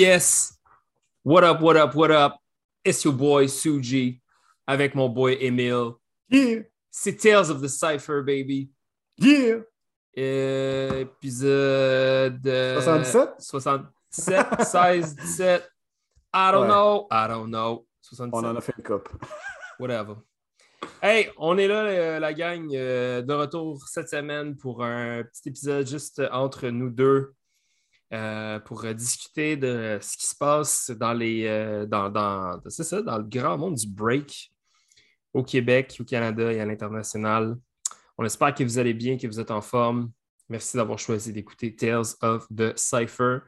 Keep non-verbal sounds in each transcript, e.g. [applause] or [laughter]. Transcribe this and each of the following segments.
Yes! What up, what up, what up? It's your boy Suji avec mon boy Emile. Yeah, C'est Tales of the Cypher, baby. yeah. Euh, épisode euh, 77? 77, 16, 17. I don't Ouais. know. I don't know. 77. On en a fait une coupe. [laughs] Whatever. Hey, on est là, euh, la gang, euh, de retour cette semaine pour un petit épisode juste entre nous deux euh, pour euh, discuter de ce qui se passe dans les euh, dans, le grand monde du break au Québec, au Canada et à l'international. On espère que vous allez bien, que vous êtes en forme. Merci d'avoir choisi d'écouter Tales of the Cypher.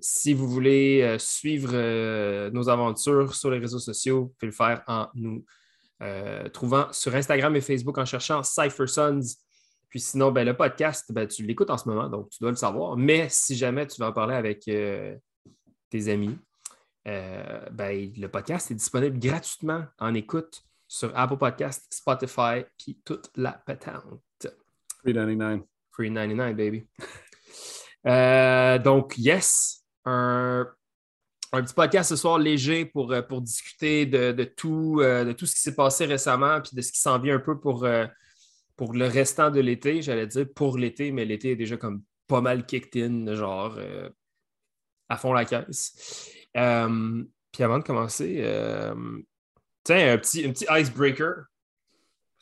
Si vous voulez suivre nos aventures sur les réseaux sociaux, vous pouvez le faire en nous trouvant sur Instagram et Facebook en cherchant Cypher Sons. Puis sinon, ben, le podcast, ben, tu l'écoutes en ce moment, donc tu dois le savoir. Mais si jamais tu veux en parler avec euh, tes amis, euh, ben, le podcast est disponible gratuitement en écoute sur Apple Podcast, Spotify, puis toute la patente. 399. Free 99, baby. [laughs] Euh, donc, yes, un, un petit podcast ce soir léger pour, pour discuter de, de tout, de tout ce qui s'est passé récemment puis de ce qui s'en vient un peu pour, pour le restant de l'été. J'allais dire pour l'été, mais l'été est déjà comme pas mal kicked in, genre euh, à fond la caisse. Euh, puis avant de commencer, euh, tiens, un petit, un petit icebreaker.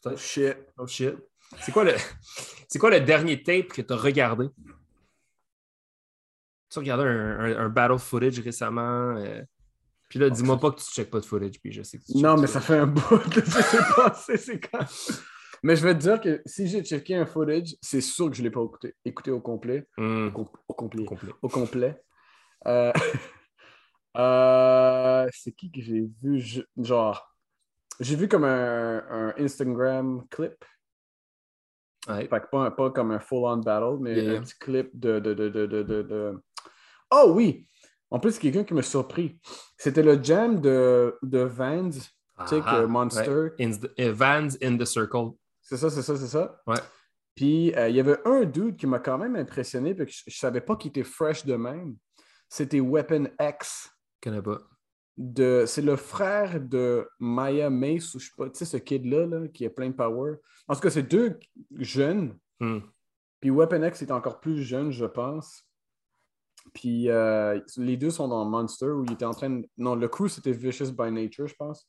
Oh shit. Oh shit. C'est quoi le, [laughs] c'est quoi le dernier tape que tu as regardé? Tu as regardé un, un- un battle footage récemment? puis là, dis-moi pas que tu ne checkes pas de footage, puis je sais que tu Non, mais ça. fait un bout que c'est c'est quand. Mais je vais te dire que si j'ai checké un footage, c'est sûr que je ne l'ai pas écouté, écouté au complet. Hmm, Au, com- au complet. complet. Au complet. Euh, [laughs] euh, c'est qui que j'ai vu? Je- Genre, j'ai vu comme un, un Instagram clip. Ouais. Fait que pas, pas comme un full-on battle, mais Yeah. un petit clip de, de, de, de, de, de- de- Oh oui! En plus, c'est quelqu'un qui m'a surpris. C'était le jam de, de Vans. Tu sais Ah, que Monster. ouais. In the- euh, Vans in the Circle. C'est ça, c'est ça, c'est ça. Ouais. Puis euh, il y avait un dude qui m'a quand même impressionné, puis que je, je savais pas qu'il était fresh de même. C'était Weapon X. Je connais pas. De... C'est le frère de Maya Mace, ou je sais pas, tu sais, ce kid-là, là, qui a plein de power. En tout cas, c'est deux jeunes. Hmm. Puis Weapon X est encore plus jeune, je pense. Puis euh, les deux sont dans Monster où il était en train de. Non, le crew c'était Vicious by Nature, je pense.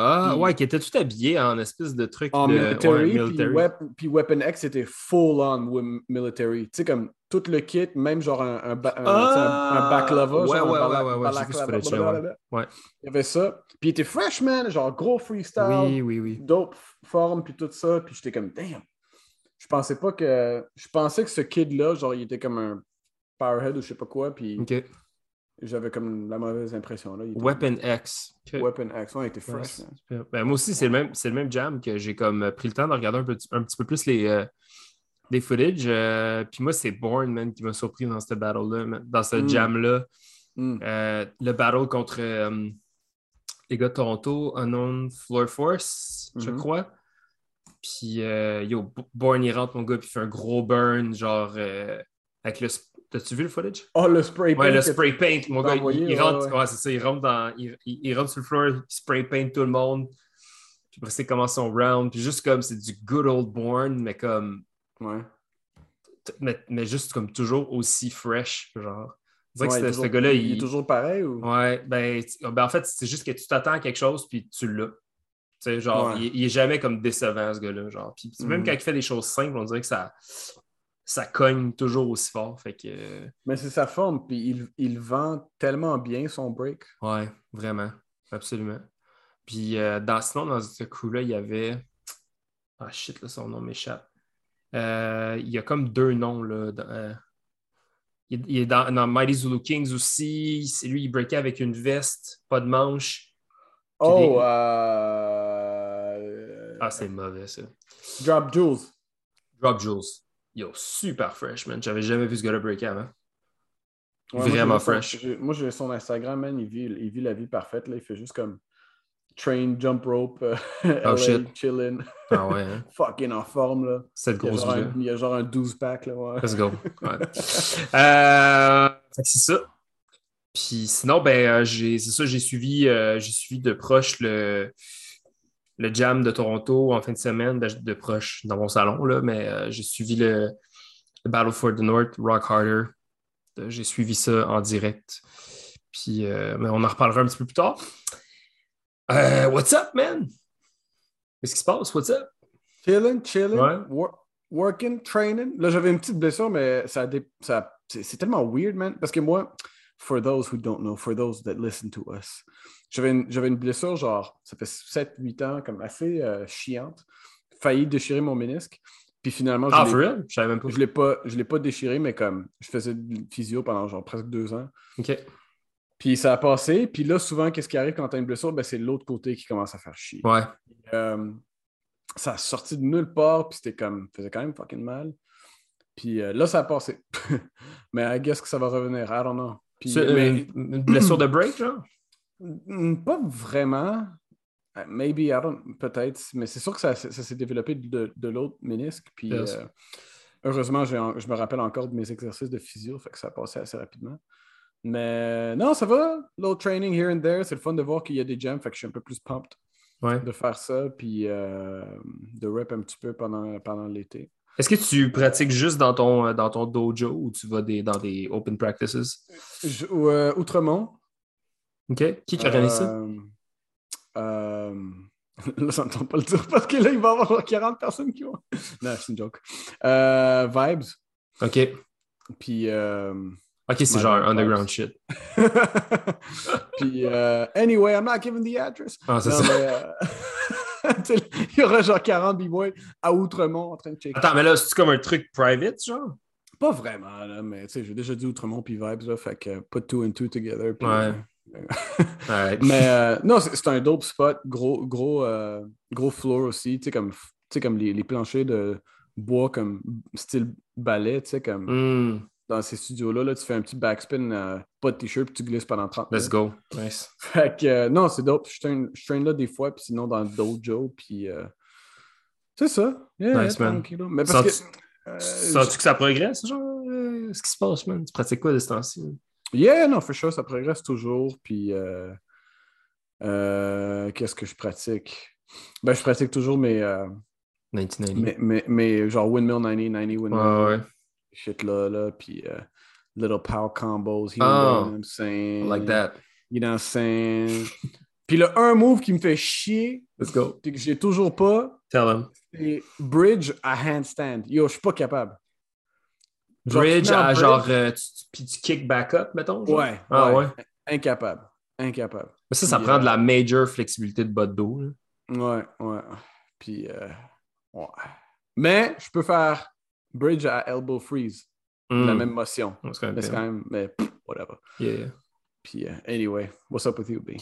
Ah, Puis- ouais, qui était tout habillé en espèce de truc En de... military, ouais, puis, military. Wep- puis Weapon X c'était full on military. Tu sais, comme tout le kit, même genre un, un, ba- Ah! tu sais, un- un baklava. Ouais, genre ouais, un ouais, ouais, ouais, j'ai vu ouais. Ouais. Il y avait ça. Puis il était fresh, man, genre gros freestyle, Oui, oui, oui. dope forme, puis tout ça. Puis j'étais comme, damn. Je pensais pas que. Je pensais que ce kid-là, genre, il était comme un powerhead ou je sais pas quoi. Puis. J'avais comme la mauvaise impression. Là. Était- Weapon X. OK. Weapon X, ouais, il était fresh. Ben, moi aussi, c'est le, même, c'est le même jam que j'ai comme euh, pris le temps de regarder un, peu, un petit peu plus les, euh, les footage. euh, puis moi, c'est Bourne, man, qui m'a surpris dans ce battle-là, dans ce Mm. jam-là. Mm. Euh, le battle contre euh, les gars de Toronto, Unknown Floor Force, je Mhm. crois. Puis, euh, yo, Bourne, il rentre, mon gars, puis il fait un gros burn, genre, euh, avec le... T'as-tu vu le footage? Oh, le spray Ouais, le paint spray paint, mon gars, il- envoyé, il, ouais, rentre, ouais. ouais, c'est ça, il rentre dans, il, rentre sur le floor, il spray paint tout le monde. Puis après, c'est commence son round, puis juste comme, c'est du good old born, mais comme, Ouais. mais, mais juste comme toujours aussi fresh, genre. Dirait Ouais, que ce- gars-là, il... il, est toujours pareil ou? ouais, ben, tu- ben, en fait, c'est juste que tu t'attends à quelque chose, puis tu l'as. Tu sais, genre, il, il est jamais comme décevant, ce gars-là, genre. Puis même Mhm. quand il fait des choses simples, on dirait que ça, ça cogne toujours aussi fort, fait que... euh, Mais c'est sa forme, puis il, il vend tellement bien son break. Ouais, vraiment. Absolument. Puis euh, dans, sinon, dans ce crew-là, il y avait. Ah shit, là, son nom m'échappe. Euh, il y a comme deux noms. Là, dans, euh, il, il est dans, dans Mighty Zulu Kings aussi. C'est lui, il breakait avec une veste, pas de manche. Oh, des-. Ah, c'est mauvais ça. Drop Jules. Drop Jules. Yo, super fresh, man. J'avais jamais vu ce gars-là breaker avant. Ouais, Vraiment fresh. moi, j'ai son Instagram, man. Il vit, il vit la vie parfaite. Là. Il fait juste comme train, jump rope, euh, LA, [laughs] Oh, shit. chillin', Ah ouais, hein? [laughs] fucking en forme. Là. Cette grosse vie il y a genre un 12-pack. Là, ouais. Let's go. Ouais. [laughs] Euh, c'est ça. Puis sinon, ben, c'est ça, j'ai suivi, j'ai suivi de proche le, le jam de Toronto en fin de semaine, ben, de proche dans mon salon, là, mais j'ai suivi le, Battle for the North, Rock Harder. J'ai suivi ça en direct. Puis, mais on en reparlera un petit peu plus tard. what's up, man? Qu'est-ce qui se passe? What's up? Chilling, chilling, working, training. Là, j'avais une petite blessure, mais ça, ça c'est tellement weird, man. Parce que moi, for those who don't know, for those that listen to us, j'avais une, une, blessure, genre, ça fait 7-8 ans, comme assez euh, chiante. Failli déchirer mon ménisque. Puis finalement, ah? Je savais même pas. Je l'ai pas, je l'ai pas déchiré, mais comme je faisais de physio pendant genre presque deux ans. OK. Puis ça a passé. Puis là, souvent, qu'est-ce qui arrive quand tu as une blessure? Ben, c'est l'autre côté qui commence à faire chier. Ouais. Euh, ça a sorti de nulle part, puis c'était comme, faisait quand même fucking mal. Puis euh, là, ça a passé. [laughs] mais I guess que ça va revenir. I don't know. Puis, une, blessure de [clears throat] break, genre? Pas vraiment. Euh, maybe, I don't, peut-être. Mais c'est sûr que ça, ça s'est développé de, de l'autre ménisque. Puis heureusement, je me rappelle encore de mes exercices de physio, fait que ça a passé assez rapidement. Mais non, ça va. Little training here and there. C'est le fun de voir qu'il y a des jams. Fait que je suis un peu plus pumped de faire ça. Puis euh, de rep un petit peu pendant, pendant l'été. Est-ce que tu pratiques juste dans ton, euh, dans ton dojo ou tu vas des, dans des open practices? Euh, Outremont. OK. Qui organise ça? Euh, [laughs] là, ça ne tente pas le dire parce que là, il va y avoir 40 personnes qui vont. non, c'est une joke. vibes. OK. Puis. Ok, c'est genre underground shit. [laughs] Puis, anyway, I'm not giving the address. Ah, c'est ça. Mais, [laughs] [laughs] il y aura genre 40 b-boys à Outremont en train de checker. Attends, mais là, c'est comme un truc private, genre? Pas vraiment, là, mais tu sais, j'ai déjà dit Outremont puis Vibes, là, fait que put two and two together. Ouais. Euh, [laughs] mais euh, non, c'est un dope spot, gros, gros, euh, gros floor aussi, tu sais, comme, comme les, les, planchers de bois, comme style ballet, tu sais, comme. Mm dans ces studios-là, là, tu fais un petit backspin, euh, pas de t-shirt, puis tu glisses pendant 30 minutes. Let's go. Nice. [laughs] Fait que, euh, non, c'est dope. Je traîne, je traîne, là des fois, puis sinon dans le dojo, puis euh, c'est ça. nice, man. Mais parce que. Sens-tu que ça progresse, genre, ce qui se passe, man? Tu pratiques quoi de ce temps-ci? Yeah, non, for sure, ça progresse toujours, puis qu'est-ce que je pratique? Ben, je pratique toujours mes. 1990. Mais, mais, genre Windmill 90, 90 Windmill. Ouais, ouais shit là, là puis uh, little power combos here, oh, what I'm saying? Like that. You know what I'm saying? puis le un move qui me fait chier, Let's go. que j'ai toujours pas, Tell him. c'est bridge à handstand. Yo, je suis pas capable. Bridge à genre, euh, puis tu kick back up, mettons? Genre? Ouais, ah, ouais. Incapable. Incapable. Mais ça, ça prend de la euh, major flexibilité de bas de dos. Ouais, ouais. Puis, euh, ouais. Mais je peux faire bridge à elbow freeze. La hmm. même motion. C'est quand même, mais whatever. Yeah, yeah. Puis, uh, anyway, what's up with you, B?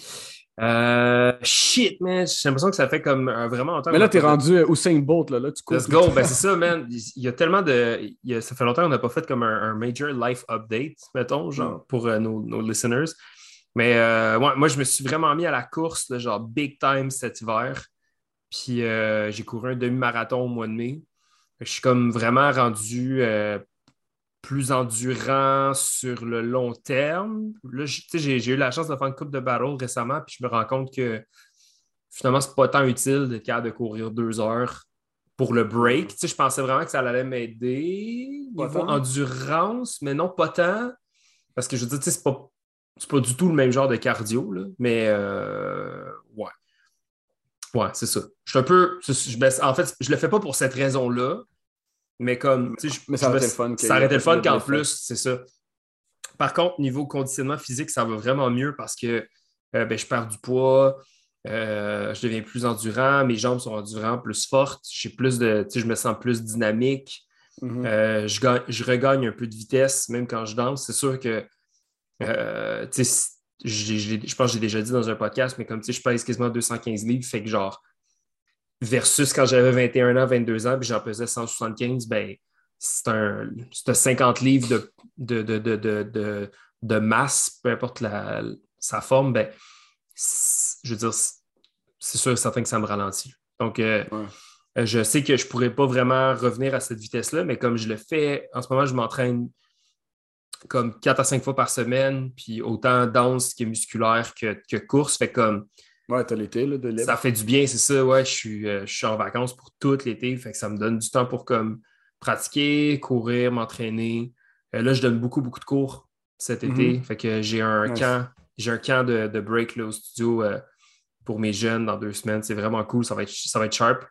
Euh, shit, man. J'ai l'impression que ça fait comme euh, vraiment longtemps. Mais là, t'es rendu euh, Usain Bolt, là. là tu Let's go. ben, c'est ça, man. Il y a tellement de. Ça fait longtemps qu'on n'a pas fait comme un, major life update, mettons, genre, mm. pour nos, nos, listeners. Mais ouais, moi, je me suis vraiment mis à la course, genre, big time cet hiver. Puis j'ai couru un demi-marathon au mois de mai. Je suis comme vraiment rendu euh, plus endurant sur le long terme. Là, j'ai eu la chance de faire une coupe de battle récemment, puis je me rends compte que finalement, c'est pas tant utile d'être capable de courir deux heures pour le break. je pensais vraiment que ça allait m'aider niveau endurance, mais non, pas tant. Parce que je veux dire, c'est pas, pas du tout le même genre de cardio, là, mais euh, ouais. C'est ça. Je suis un peu. en fait, je le fais pas pour cette raison-là, mais comme. Mais ça aurait été le fun. Ça aurait été le fun qu'en plus, c'est ça. Par contre, niveau conditionnement physique, ça va vraiment mieux parce que euh, ben, je perds du poids, euh, je deviens plus endurant, mes jambes sont endurant, plus fortes, plus de, je me sens plus dynamique, mm-hmm. euh, je, je, regagne un peu de vitesse, même quand je danse. C'est sûr que je pense que j'ai déjà dit dans un podcast, mais comme tu sais, je pèse quasiment 215 livres, fait que genre, versus quand j'avais 21 ans, 22 ans, puis j'en pesais 175, ben, c'est un, 50 livres de, de, de, masse, peu importe la, sa forme, ben, je veux dire, c'est sûr certain que ça me ralentit. Donc, euh, je sais que je ne pourrais pas vraiment revenir à cette vitesse-là, mais comme je le fais, en ce moment, je m'entraîne comme 4 à 5 fois par semaine, puis autant danse que musculaire que, que course. Fait comme. Ouais, t'as l'été de libre. Ça fait du bien, c'est ça. Ouais, je suis, euh, je suis en vacances pour tout l'été. Fait que ça me donne du temps pour comme pratiquer, courir, m'entraîner. Euh, là, je donne beaucoup, beaucoup de cours cet été. Mhm. Fait que j'ai un camp, j'ai un camp de, de break là, au studio euh, pour mes jeunes dans deux semaines. C'est vraiment cool. Ça va être, ça va être sharp.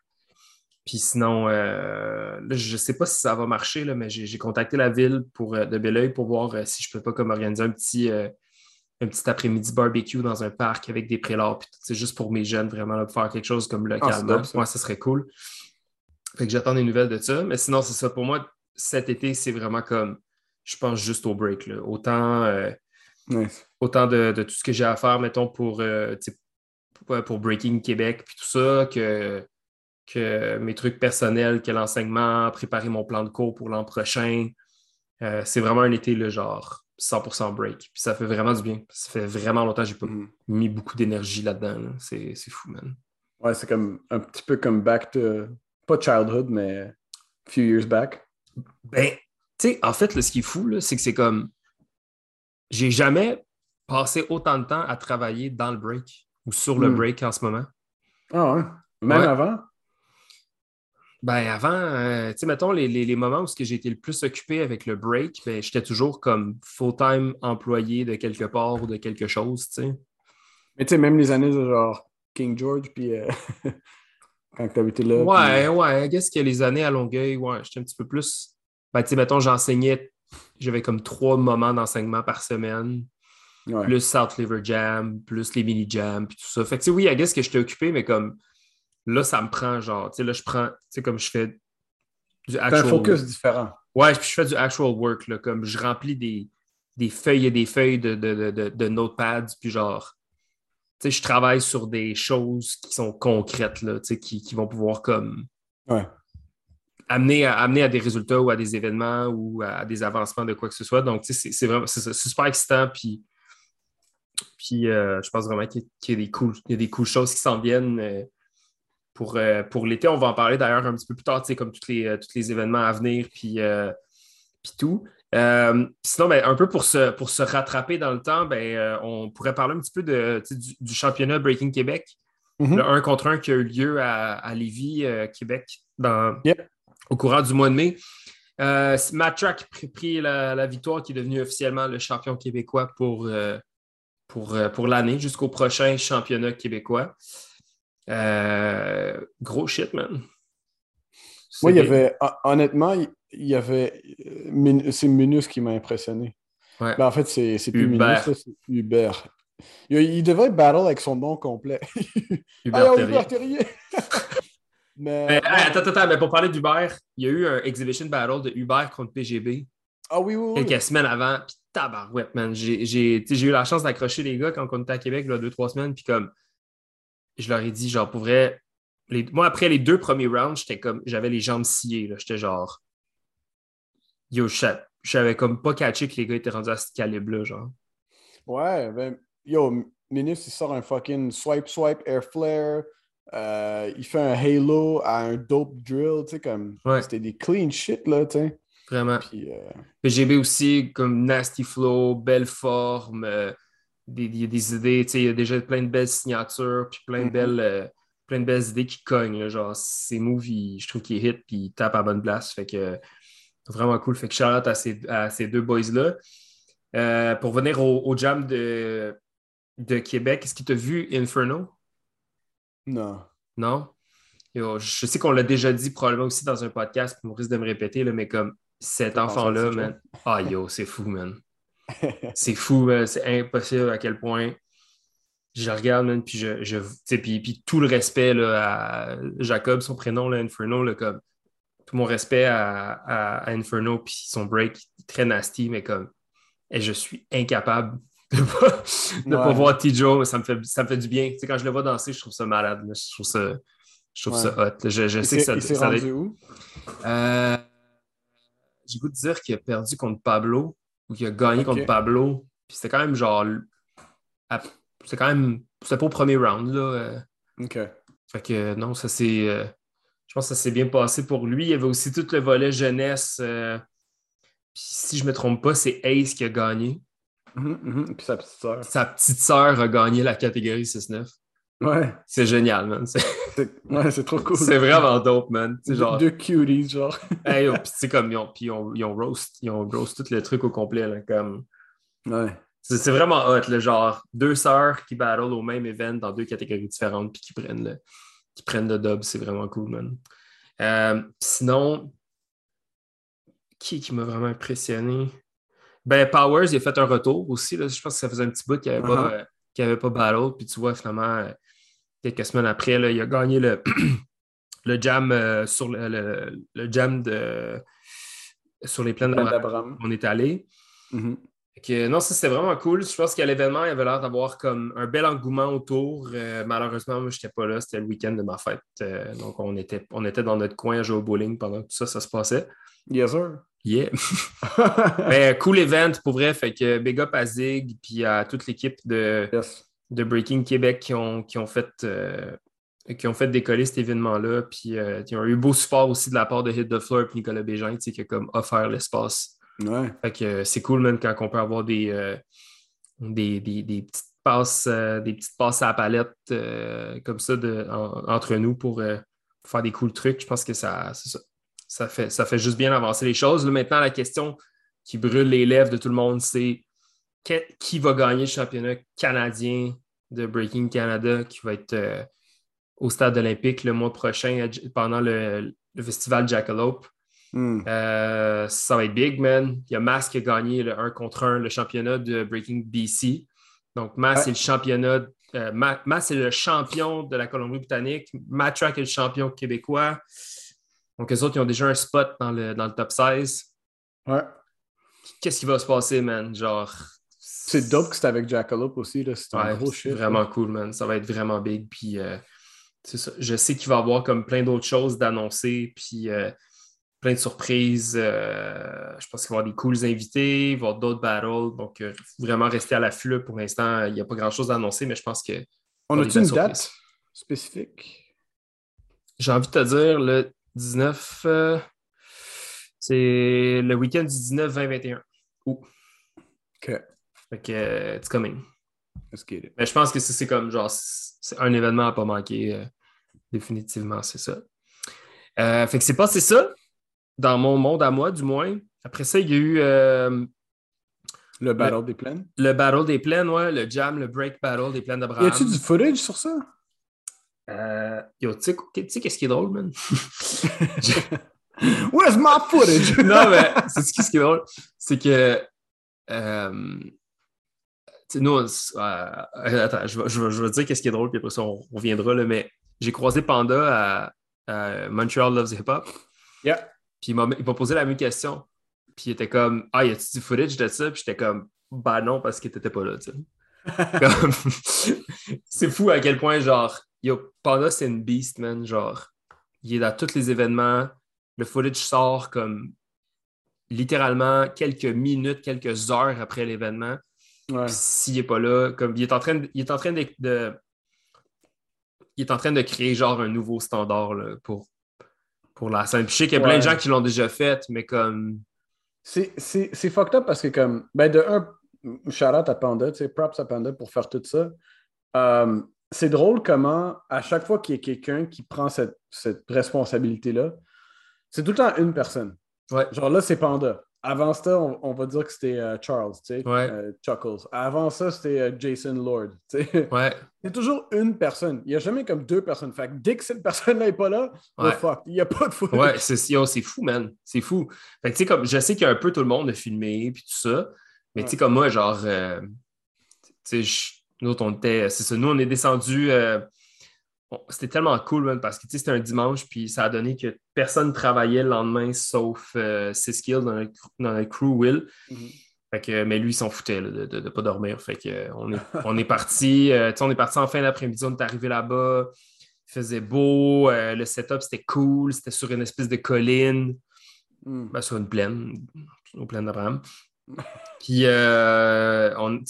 Puis sinon, euh, je ne sais pas si ça va marcher, là, mais j'ai contacté la ville pour, de Belleuil pour voir si je peux pas comme organiser un petit, un petit après-midi barbecue dans un parc avec des prélates. C'est juste pour mes jeunes, vraiment, pour faire quelque chose comme localement. Ah, Moi, ça serait cool. Fait que j'attends des nouvelles de ça. Mais sinon, c'est ça. Pour moi, cet été, c'est vraiment comme, je pense juste au break. Autant, euh, autant de, tout ce que j'ai à faire, mettons, pour, euh, pour Breaking Québec, puis tout ça, que, que mes trucs personnels, que l'enseignement, préparer mon plan de cours pour l'an prochain. Euh, c'est vraiment un été, le genre 100% break. Puis ça fait vraiment du bien. Ça fait vraiment longtemps que j'ai pas mm. mis beaucoup d'énergie là-dedans. C'est fou, man. Ouais, c'est comme un petit peu comme back to pas childhood, mais few years back. Ben, tu sais, en fait, ce qui est fou, c'est que c'est comme. J'ai jamais passé autant de temps à travailler dans le break ou sur le hmm. break en ce moment. Ah ouais? Même avant? Ben avant, euh, tu sais, mettons, les, moments où j'ai été le plus occupé avec le break, ben, j'étais toujours comme full-time employé de quelque part ou de quelque chose, tu sais. Mais tu sais, même les années de genre King George, puis euh, [laughs] quand tu habité là. Ouais, ouais. Qu'est-ce que les années à Longueuil, ouais, j'étais un petit peu plus. Ben, tu sais, mettons, j'enseignais, j'avais comme trois moments d'enseignement par semaine. Plus South Liver Jam, plus les mini jams, puis tout ça. Fait que, tu sais, oui, à guess que j'étais occupé, mais comme là, ça me prend, genre, tu sais, là, je prends, tu sais, comme je fais du actual. un focus différent. Ouais, puis je fais du actual work, là, comme je remplis des, des feuilles et des feuilles de, de, de, de notepads, puis genre, je travaille sur des choses qui sont concrètes, là, qui, qui vont pouvoir comme amener, à, amener à des résultats ou à des événements ou à des avancements de quoi que ce soit. Donc, c'est vraiment c'est super excitant. Puis, puis euh, je pense vraiment qu'il y, a des cool, il y a des cool choses qui s'en viennent. Euh, pour, euh, pour l'été, on va en parler d'ailleurs un petit peu plus tard, comme tous les, tous les événements à venir, puis, puis tout. Euh, sinon, ben, un peu pour se, pour se rattraper dans le temps, ben, euh, on pourrait parler un petit peu de, du, championnat Breaking Québec, mm-hmm. le 1 contre 1 qui a eu lieu à, à Lévis, euh, Québec, dans, au courant du mois de mai. Matt Track a pris la, victoire, qui est devenu officiellement le champion québécois pour, pour, pour l'année jusqu'au prochain championnat québécois. Gros shit, man. Moi, il y avait, honnêtement, il y avait. Euh, c'est Minus qui m'a impressionné. Ben, en fait, c'est plus Minus, c'est Uber. Il, devrait battle avec son nom complet. Uber Terrier. [laughs] mais, attends, attends, mais pour parler d'Uber, il y a eu un exhibition battle de Uber contre PGB. Ah oui, oui, Quelques semaines avant. Puis tabarouette, man. J'ai eu la chance d'accrocher les gars quand on était à Québec, là, deux, trois semaines. Puis comme, je leur ai dit, genre, pour vrai, moi, après les deux premiers rounds, j'étais comme, j'avais les jambes sciées. J'étais genre, yo, je savais comme pas catché que les gars étaient rendus à ce calibre-là, genre. Ouais, ben, yo, Minus, il sort un fucking swipe, swipe, air flare. Euh, il fait un halo à un dope drill, tu sais, comme. C'était des clean shit, là, tu sais. Vraiment. Puis, euh... PGB aussi, comme Nasty Flow, belle forme, euh, des, des, idées, tu sais, il y a déjà plein de belles signatures, puis plein de mm-hmm. belles. Euh, plein de belles idées qui cognent. genre, ces moves, je trouve qu'il hit puis il tape à bonne place. Fait que Vraiment cool. Fait que Charlotte à ces, à ces deux boys-là. Euh, pour venir au, jam de, de Québec, est-ce tu as vu Inferno? Non. Non? je sais qu'on l'a déjà dit probablement aussi dans un podcast, puis on risque de me répéter, là, mais comme cet enfant-là, man. Ah yo, c'est fou, man. C'est fou, c'est impossible à quel point je regarde, man, puis je, je puis, puis, tout le respect là, à Jacob, son prénom, là, Inferno, là, comme tout mon respect à, Inferno puis son break, très nasty, mais comme et je suis incapable [laughs] de ne pas, voir T-Joe. Ça me, fait, ça me fait du bien. Tu sais, quand je le vois danser, je trouve ça malade. Je trouve ça, je trouve ça hot. Je, je sais que ça. Il s'est rendu où? Euh, j'ai goût de dire qu'il a perdu contre Pablo ou qu'il a gagné contre Pablo. Puis c'était quand même genre. C'est quand même. C'était pas au premier round. Là. Euh. OK. Fait que non, ça c'est. Euh, je pense que ça s'est bien passé pour lui. Il y avait aussi tout le volet jeunesse, euh, si je ne me trompe pas, c'est Ace qui a gagné. Mm Puis sa petite sœur. Sa petite sœur a gagné la catégorie 6-9. Ouais. C'est génial, man. Ouais, c'est trop cool. C'est vraiment dope, man. genre... Deux cuties, genre. [laughs] hey, puis c'est comme, ils ont, puis ils ont, ils ont, roast, ils ont roast tout le truc au complet, là, comme... Ouais. C'est vraiment hot, le genre deux sœurs qui battle au même event dans deux catégories différentes puis qui prennent le, qui prennent le dub, c'est vraiment cool, man. Euh, sinon, qui, qui m'a vraiment impressionné? Ben, Powers, il a fait un retour aussi. Là. Je pense que ça faisait un petit bout qu'il n'avait pas, uh-huh. avait pas battle. Puis tu vois, finalement, euh, quelques semaines après, là, il a gagné le, [clears throat] le jam euh, sur le, le, jam de sur les plaines d'Abraham. On est allé. Mm-hmm non, ça c'était vraiment cool. Je pense qu'à l'événement, il y avait l'air d'avoir comme un bel engouement autour. Euh, malheureusement, moi, je n'étais pas là. C'était le week-end de ma fête. Euh, donc, on était, on était dans notre coin à jouer au bowling pendant que tout ça, ça se passait. Yes, sir. Yeah. Mais [laughs] [laughs] cool event pour vrai. Fait que big up à Zig puis à toute l'équipe de, de Breaking Québec qui ont, qui ont fait. Euh, qui ont fait décoller cet événement-là. Puis qui ont eu beau support aussi de la part de Hit the Floor et Nicolas Bégin, qui a comme offert l'espace Ouais. Fait que euh, c'est cool, même, quand on peut avoir des, euh, des, petites passes, euh, des petites passes à la palette comme ça de, entre nous pour, faire des cool trucs. Je pense que ça, ça, fait, ça fait juste bien avancer les choses. maintenant, la question qui brûle les lèvres de tout le monde, c'est qui va gagner le championnat canadien de Breaking Canada qui va être au stade olympique le mois prochain pendant le, le festival Jackalope? Hmm. Euh, ça va être big, man. Il y a Mass qui a gagné le 1 contre 1, le championnat de Breaking BC. Donc, Mass est le championnat. Euh, Mass est le champion de la Colombie-Britannique. Matt Track est le champion québécois. Donc, eux autres, ils ont déjà un spot dans le, dans le top 16. Ouais. Qu'est-ce qui va se passer, man? Genre. C'est dope que c'est avec Jackalope aussi. C'est un gros shit. vraiment cool, man. Ça va être vraiment big. Puis, euh, ça. Je sais qu'il va y avoir comme plein d'autres choses d'annoncer. Puis, plein de surprises. Euh, je pense qu'il va y avoir des cools invités, il va y avoir d'autres battles. Donc, euh, vraiment rester à l'afflux. Pour l'instant, il n'y a pas grand-chose à annoncer, mais je pense que. On a-tu une date spécifique? J'ai envie de te dire le 19. Euh, c'est le week-end du 19, 20, 21. OK. Fait que, it's coming. It. Mais je pense que c'est comme genre, c'est un événement à ne pas manquer. définitivement, c'est ça. fait que c'est passé ça dans mon monde à moi, du moins. Après ça, il y a eu. Euh, le Battle des Plaines. Le Battle des Plaines, ouais, le Jam, le Break Battle des Plaines d'Abraham. Y a-tu du footage sur ça? Euh, yo, tu sais qu'est-ce qui est drôle, man? [laughs] Where's my footage? [laughs] non, mais c'est ce qui est drôle. C'est que. Euh, nous, euh, attends, je vais, je, je vais dire qu'est-ce qui est drôle, puis après ça, on reviendra, là, mais j'ai croisé Panda à, à Montreal Loves Hip Hop. Yeah. Puis il m'a posé la même question. Puis il était comme Ah, y a-tu du footage de ça? Puis j'étais comme Bah non, parce que t'étais pas là, tu sais. [laughs] c'est fou à quel point, genre, yo, Panda, c'est une beast, man. Genre, il est dans tous les événements. Le footage sort comme littéralement quelques minutes, quelques heures après l'événement. S'il n'est pas là, comme il est en train de, il est en train de, il est en train de créer genre un nouveau standard là, pour, pour la scène. je sais qu'il y a plein de gens qui l'ont déjà fait, mais comme. C'est fucked up parce que, comme, ben, de un, shout out à Panda, tu sais, props à Panda pour faire tout ça. Euh, c'est drôle comment, à chaque fois qu'il y a quelqu'un qui prend cette, cette responsabilité-là, c'est tout le temps une personne. Ouais. Genre là, c'est Panda. Avant ça, on, va dire que c'était euh, Charles, tu sais, ouais. Euh, Chuckles. Avant ça, c'était euh, Jason Lord, tu sais. [laughs] Ouais. C'est toujours une personne. Il n'y a jamais comme deux personnes. Fait que dès que cette personne-là n'est pas là, oh fuck, il n'y a pas de fou. Ouais, c'est fou, man. C'est fou. Fait que tu sais, comme, je sais qu'il y a un peu tout le monde de filmer puis tout ça, mais tu sais, comme moi, genre, tu sais, nous, on était, c'est ça, nous, on est descendu c'était tellement cool, man, parce que c'était un dimanche, puis ça a donné que personne ne travaillait le lendemain sauf euh, Siskill dans le, dans crew Will. Mm-hmm. fait que, mais lui, il s'en foutait de ne pas dormir. Fait que, on est, [laughs] on est parti. Euh, on est parti en fin d'après-midi, on est arrivé là-bas. Il faisait beau, euh, le setup c'était cool, c'était sur une espèce de colline, mm. ben, sur une plaine, au plaine d'Abraham. Puis on,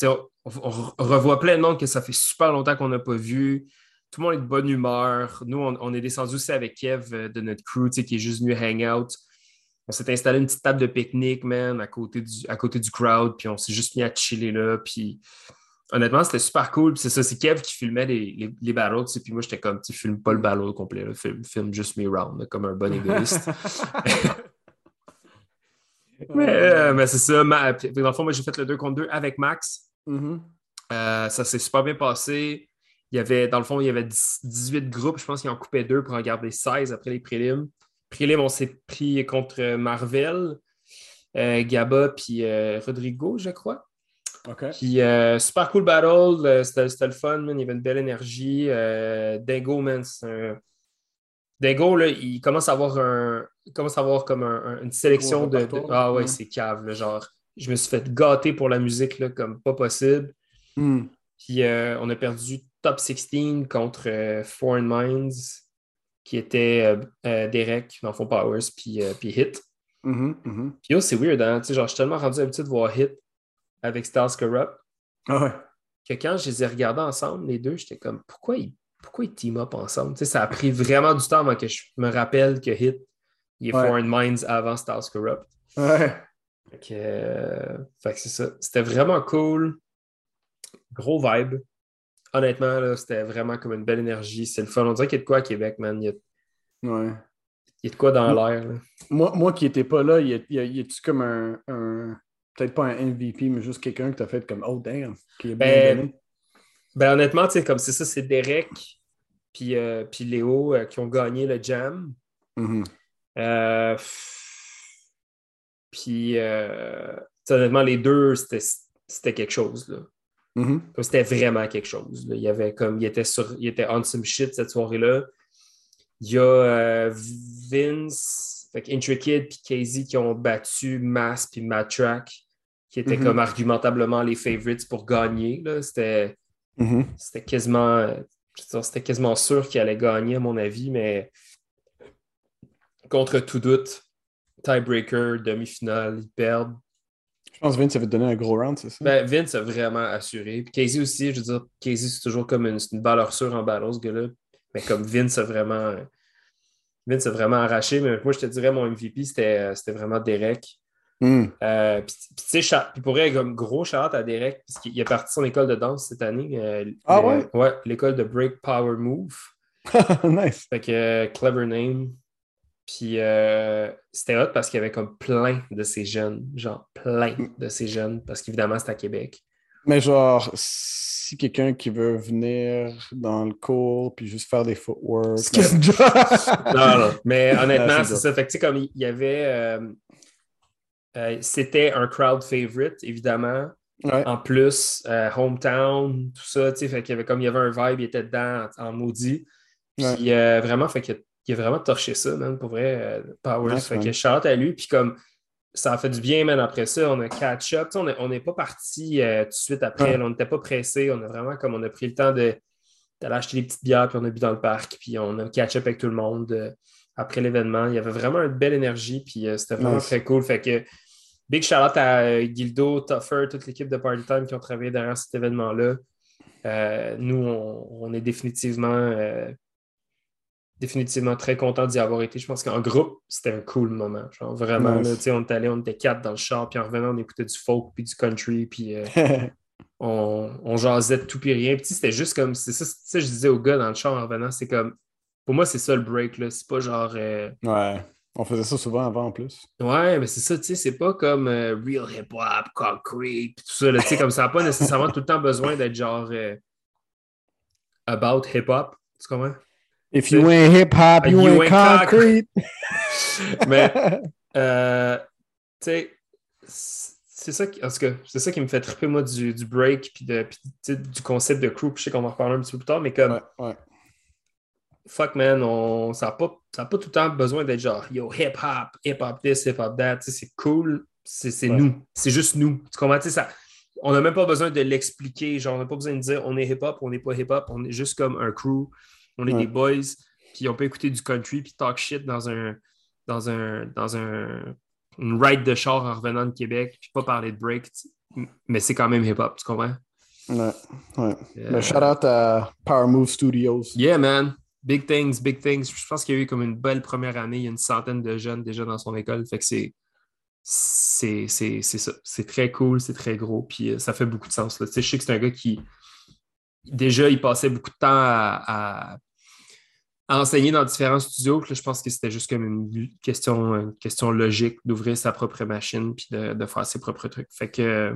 on, revoit plein de monde que ça fait super longtemps qu'on n'a pas vu tout le monde est de bonne humeur. Nous, on, est descendu aussi avec Kev euh, de notre crew, qui est juste venu hang out. on s'est installé une petite table de pique-nique, man, à côté du, à côté du crowd, puis on s'est juste mis à chiller là, puis honnêtement, c'était super cool. c'est ça, c'est Kev qui filmait les, les, les battles, puis moi, j'étais comme, tu filmes pas le battle au complet, film, film juste mes rounds, comme un bon [laughs] égoïste. [laughs] Euh, mais, c'est ça, dans le fond, moi, j'ai fait le 2 contre 2 avec Max. Mm-hmm. Euh, ça s'est super bien passé. Il y avait, dans le fond, il y avait 18 groupes. Je pense qu'ils en coupaient deux pour en garder 16 après les prélims. Prélims, on s'est pris contre Marvel, euh, Gaba puis Rodrigo, je crois. Puis super cool battle. C'était le fun, man. Il y avait une belle énergie. Dingo, man, c'est un Dingo, là, il commence à avoir un. commence à avoir comme une sélection de, Ah ouais, c'est cave. genre, je me suis fait gâter pour la musique là, comme pas possible. Hmm. Puis euh, on a perdu top 16 contre euh, Foreign Minds, qui était euh, Derek, dans Fond Powers, puis, puis Hit. Mm-hmm, mm-hmm. Puis c'est weird, hein? genre, je suis tellement rendu habitué de voir Hit avec Styles Corrupt. Ah ouais. Que quand je les ai regardés ensemble, les deux, j'étais comme, pourquoi ils pourquoi ils team up ensemble? ça a pris vraiment du temps avant que je me rappelle que Hit il est Foreign Minds avant Stars Corrupt. Ouais. Euh, fait que, c'est ça. C'était vraiment cool. Gros vibe. Honnêtement, c'était vraiment comme une belle énergie. C'est le fun. On dirait qu'il y a de quoi à Québec, man. Il y a, ouais. il y a de quoi dans l'air. Moi, moi qui n'étais pas là, il y a-tu comme un, peut-être pas un MVP, mais juste quelqu'un qui t'a fait comme Oh damn, qui est bien ben, donné? Ben honnêtement, comme c'est ça, c'est Derek puis, euh, puis Léo euh, qui ont gagné le jam. Mm-hmm. Euh, puis honnêtement, les deux, c'était quelque chose. Là. Mm-hmm. C'était vraiment quelque chose. Il y avait comme il était sur il était on some shit cette soirée-là. Il y a Vince, fait Intricate puis Casey qui ont battu Mass puis Matrack, qui étaient mm-hmm. comme argumentablement les favorites pour gagner. C'était Mm-hmm. C'était quasiment, c'était quasiment sûr qu'il allait gagner, à mon avis, mais contre tout doute, tiebreaker, demi-finale, ils perdent. Je pense que Vince avait donné un gros round, c'est ça? Ben, Vince a vraiment assuré. Puis Casey aussi, je veux dire, Casey, c'est toujours comme une, une valeur sûre en battle, ce gars-là. Mais comme Vince a vraiment. Vince a vraiment arraché, mais moi, je te dirais, mon MVP, c'était vraiment Derek. Hmm. Euh, puis, tu sais, il pourrait comme gros shout à Derek, parce qu'il a parti son école de danse cette année. Euh, ah ouais? ouais, l'école de Break Power Move. [laughs] nice. Fait que euh, clever name. Puis c'était hot parce qu'il y avait comme plein de ces jeunes, genre plein de ces jeunes, parce qu'évidemment, c'est à Québec. Mais genre, si quelqu'un qui veut venir dans le cours puis juste faire des footwork. [laughs] non, non. Mais honnêtement, c'est ça. Fait que tu sais, comme il y avait euh, c'était un crowd favorite, évidemment. En plus, euh, hometown, tout ça, tu sais, fait qu'il y avait comme il y avait un vibe, il était dedans en, maudit. Puis euh, vraiment, fait qu'il a, a, vraiment torché ça, man, pour vrai, Powers. fait que chante à lui, puis comme ça a fait du bien, man, après ça, on a catch-up. On n'est pas parti tout de suite après, on n'était pas pressé, on a vraiment comme on a pris le temps de d'aller acheter des petites bières, puis on a bu dans le parc, puis on a catch-up avec tout le monde après l'événement. Il y avait vraiment une belle énergie, puis c'était vraiment très cool. Fait que Big shout out à euh, Gildo, Tuffer, toute l'équipe de Party Time qui ont travaillé derrière cet événement-là. Euh, nous, on, est définitivement, euh, définitivement très contents d'y avoir été. Je pense qu'en groupe, c'était un cool moment. Genre, vraiment, on est allé, on était quatre dans le char, puis en revenant, on écoutait du folk, puis du country, puis [laughs] on, on, jasait de tout, puis rien. Puis c'était juste comme, c'est ça, ça, je disais aux gars dans le char en revenant, c'est comme, pour moi, c'est ça le break. C'est pas genre. ouais on faisait ça souvent avant en plus. Ouais, mais c'est ça, tu sais, c'est pas comme euh, Real Hip Hop, Concrete, tout ça, tu sais, comme ça n'a pas nécessairement tout le temps besoin d'être genre euh, about hip hop, tu comprends? If you ain't hip hop, you, ain't, concrete. [laughs] mais, [laughs] euh, tu sais, c'est ça, qui, en tout cas, c'est ça qui me fait triper, moi, du, du break, puis, de, du concept de crew, puis je sais qu'on va en reparler un petit peu plus tard, mais comme. Ouais, ouais fuck man, on, ça n'a pas, pas, tout le temps besoin d'être genre yo hip hop, hip hop this, hip hop that. C'est cool, c'est nous, c'est juste nous. Tu comprends? Ça, on n'a même pas besoin de l'expliquer. Genre, on n'a pas besoin de dire on est hip hop, on n'est pas hip hop, on est juste comme un crew. On est des boys, qui on peut écouter du country puis talk shit dans un dans un dans un une ride de char en revenant de Québec, puis pas parler de break, mais c'est quand même hip hop, tu comprends? Ouais, ouais. shout out à Power Move Studios. Yeah, man. Big things, big things. Je pense qu'il y a eu comme une belle première année. Il y a une centaine de jeunes déjà dans son école. Fait que c'est. C'est ça. C'est très cool, c'est très gros. Puis euh, ça fait beaucoup de sens. Là. Je sais que c'est un gars qui. Déjà, il passait beaucoup de temps à, enseigner dans différents studios. je pense que c'était juste comme une question, une question logique d'ouvrir sa propre machine puis de, de, faire ses propres trucs. Fait que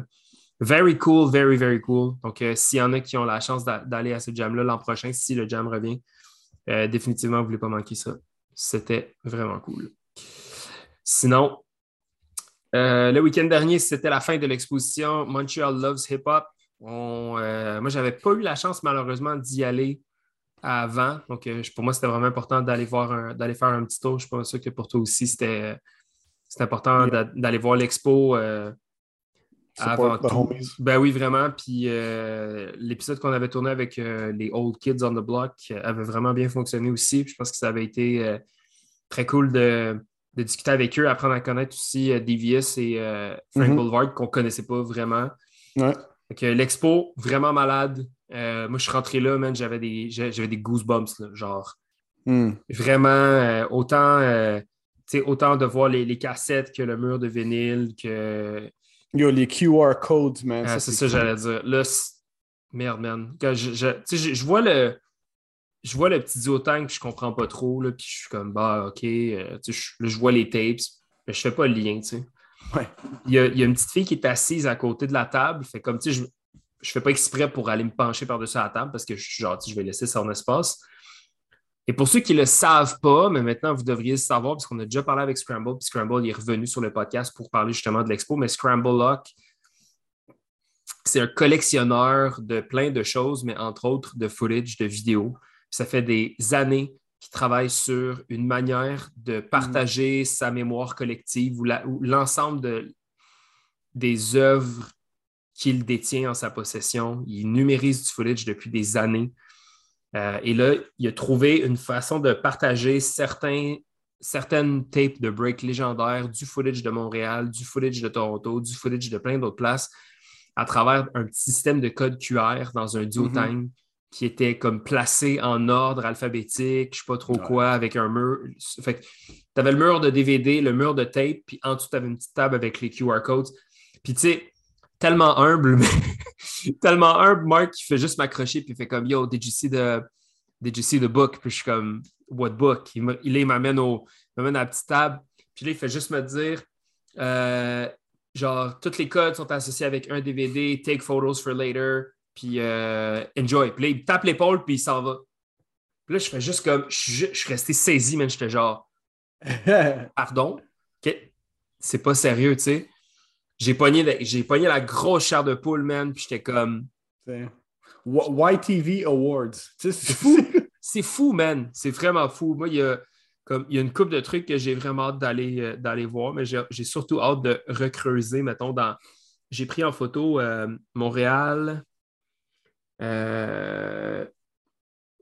Very cool, very, very cool. Donc, euh, s'il y en a qui ont la chance d'aller à ce jam-là l'an prochain, si le jam revient, euh, définitivement, vous ne voulez pas manquer ça. C'était vraiment cool. Sinon, euh, le week-end dernier, c'était la fin de l'exposition Montreal Loves Hip Hop. moi, je n'avais pas eu la chance, malheureusement, d'y aller avant. Donc, pour moi, c'était vraiment important d'aller voir d'aller faire un petit tour. Je pense que pour toi aussi, c'était important d'aller voir l'expo ben oui, vraiment. Puis euh, l'épisode qu'on avait tourné avec euh, les Old Kids on the Block avait vraiment bien fonctionné aussi. je pense que ça avait été euh, très cool de, discuter avec eux, apprendre à connaître aussi Devious et Frank mm-hmm. Boulevard qu'on ne connaissait pas vraiment. L'expo, vraiment malade. moi, je suis rentré là, man, j'avais des, j'avais des goosebumps, genre. Mm. Vraiment, autant, autant de voir les, les, cassettes que le mur de vinyle, que Yo, les QR codes, man. Ah, c'est ça, que j'allais dire. Là, merde, man. je, je, je, vois le. Je vois le petit duotang, puis je comprends pas trop, là, puis je suis comme, bah, ok, euh, je, là, je vois les tapes, mais je fais pas le lien, tu sais. Ouais. Il y, a, il y, a, une petite fille qui est assise à côté de la table, fait comme, tu sais, je, je fais pas exprès pour aller me pencher par-dessus la table parce que je suis genre, je vais laisser son espace. Et pour ceux qui ne le savent pas, mais maintenant vous devriez le savoir, parce qu'on a déjà parlé avec Scramble, puis Scramble est revenu sur le podcast pour parler justement de l'expo, mais Scramble Lock, c'est un collectionneur de plein de choses, mais entre autres de footage, de vidéos. Ça fait des années qu'il travaille sur une manière de partager sa mémoire collective ou l'ensemble de, des œuvres qu'il détient en sa possession. Il numérise du footage depuis des années. Euh, et là, il a trouvé une façon de partager certains, certaines tapes de break légendaires, du footage de Montréal, du footage de Toronto, du footage de plein d'autres places, à travers un petit système de code QR dans un duotime mm qui était comme placé en ordre alphabétique, je ne sais pas trop quoi, avec un mur. Fait que tu avais le mur de DVD, le mur de tape, puis en dessous, tu avais une petite table avec les QR codes. Puis tu sais, tellement humble, [laughs] mais tellement humble, Mark, qui fait juste m'accrocher puis il fait comme Yo, did you see the, did you see the book? Puis je suis comme What book? Il, il m'amène au m'amène à la petite table. Puis là, il fait juste me dire euh, genre, tous les codes sont associés avec un DVD, take photos for later, puis euh, enjoy. Puis là, il tape l'épaule, puis il s'en va. Puis là, je fais juste comme, je, je suis resté saisi, mais j'étais genre, [laughs] pardon, c'est pas sérieux, tu sais j'ai pogné, j'ai pogné la grosse chair de poule, man, puis j'étais comme. YTV Awards. C'est fou. [laughs] c'est fou, man. C'est vraiment fou. Moi, il y a, comme, il y a une couple de trucs que j'ai vraiment hâte d'aller, euh, d'aller voir, mais j'ai surtout hâte de recreuser, mettons, dans. J'ai pris en photo euh, Montréal. Euh,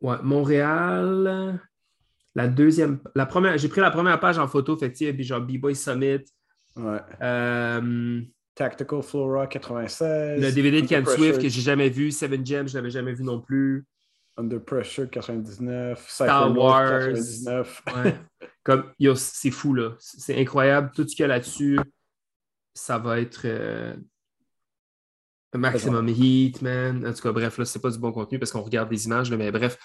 ouais, Montréal. La deuxième. La première. J'ai pris la première page en photo, fait puis genre B-Boy Summit. Ouais. Euh, Tactical Flora 96. Le DVD de Ken Swift que j'ai jamais vu. Seven Gems, je l'avais jamais vu non plus. Under Pressure 99. Star Wars 99. Comme, c'est fou, là. C'est incroyable. Tout ce qu'il y a là-dessus, ça va être euh, maximum heat, man. En tout cas, bref, là, c'est pas du bon contenu parce qu'on regarde des images, mais bref.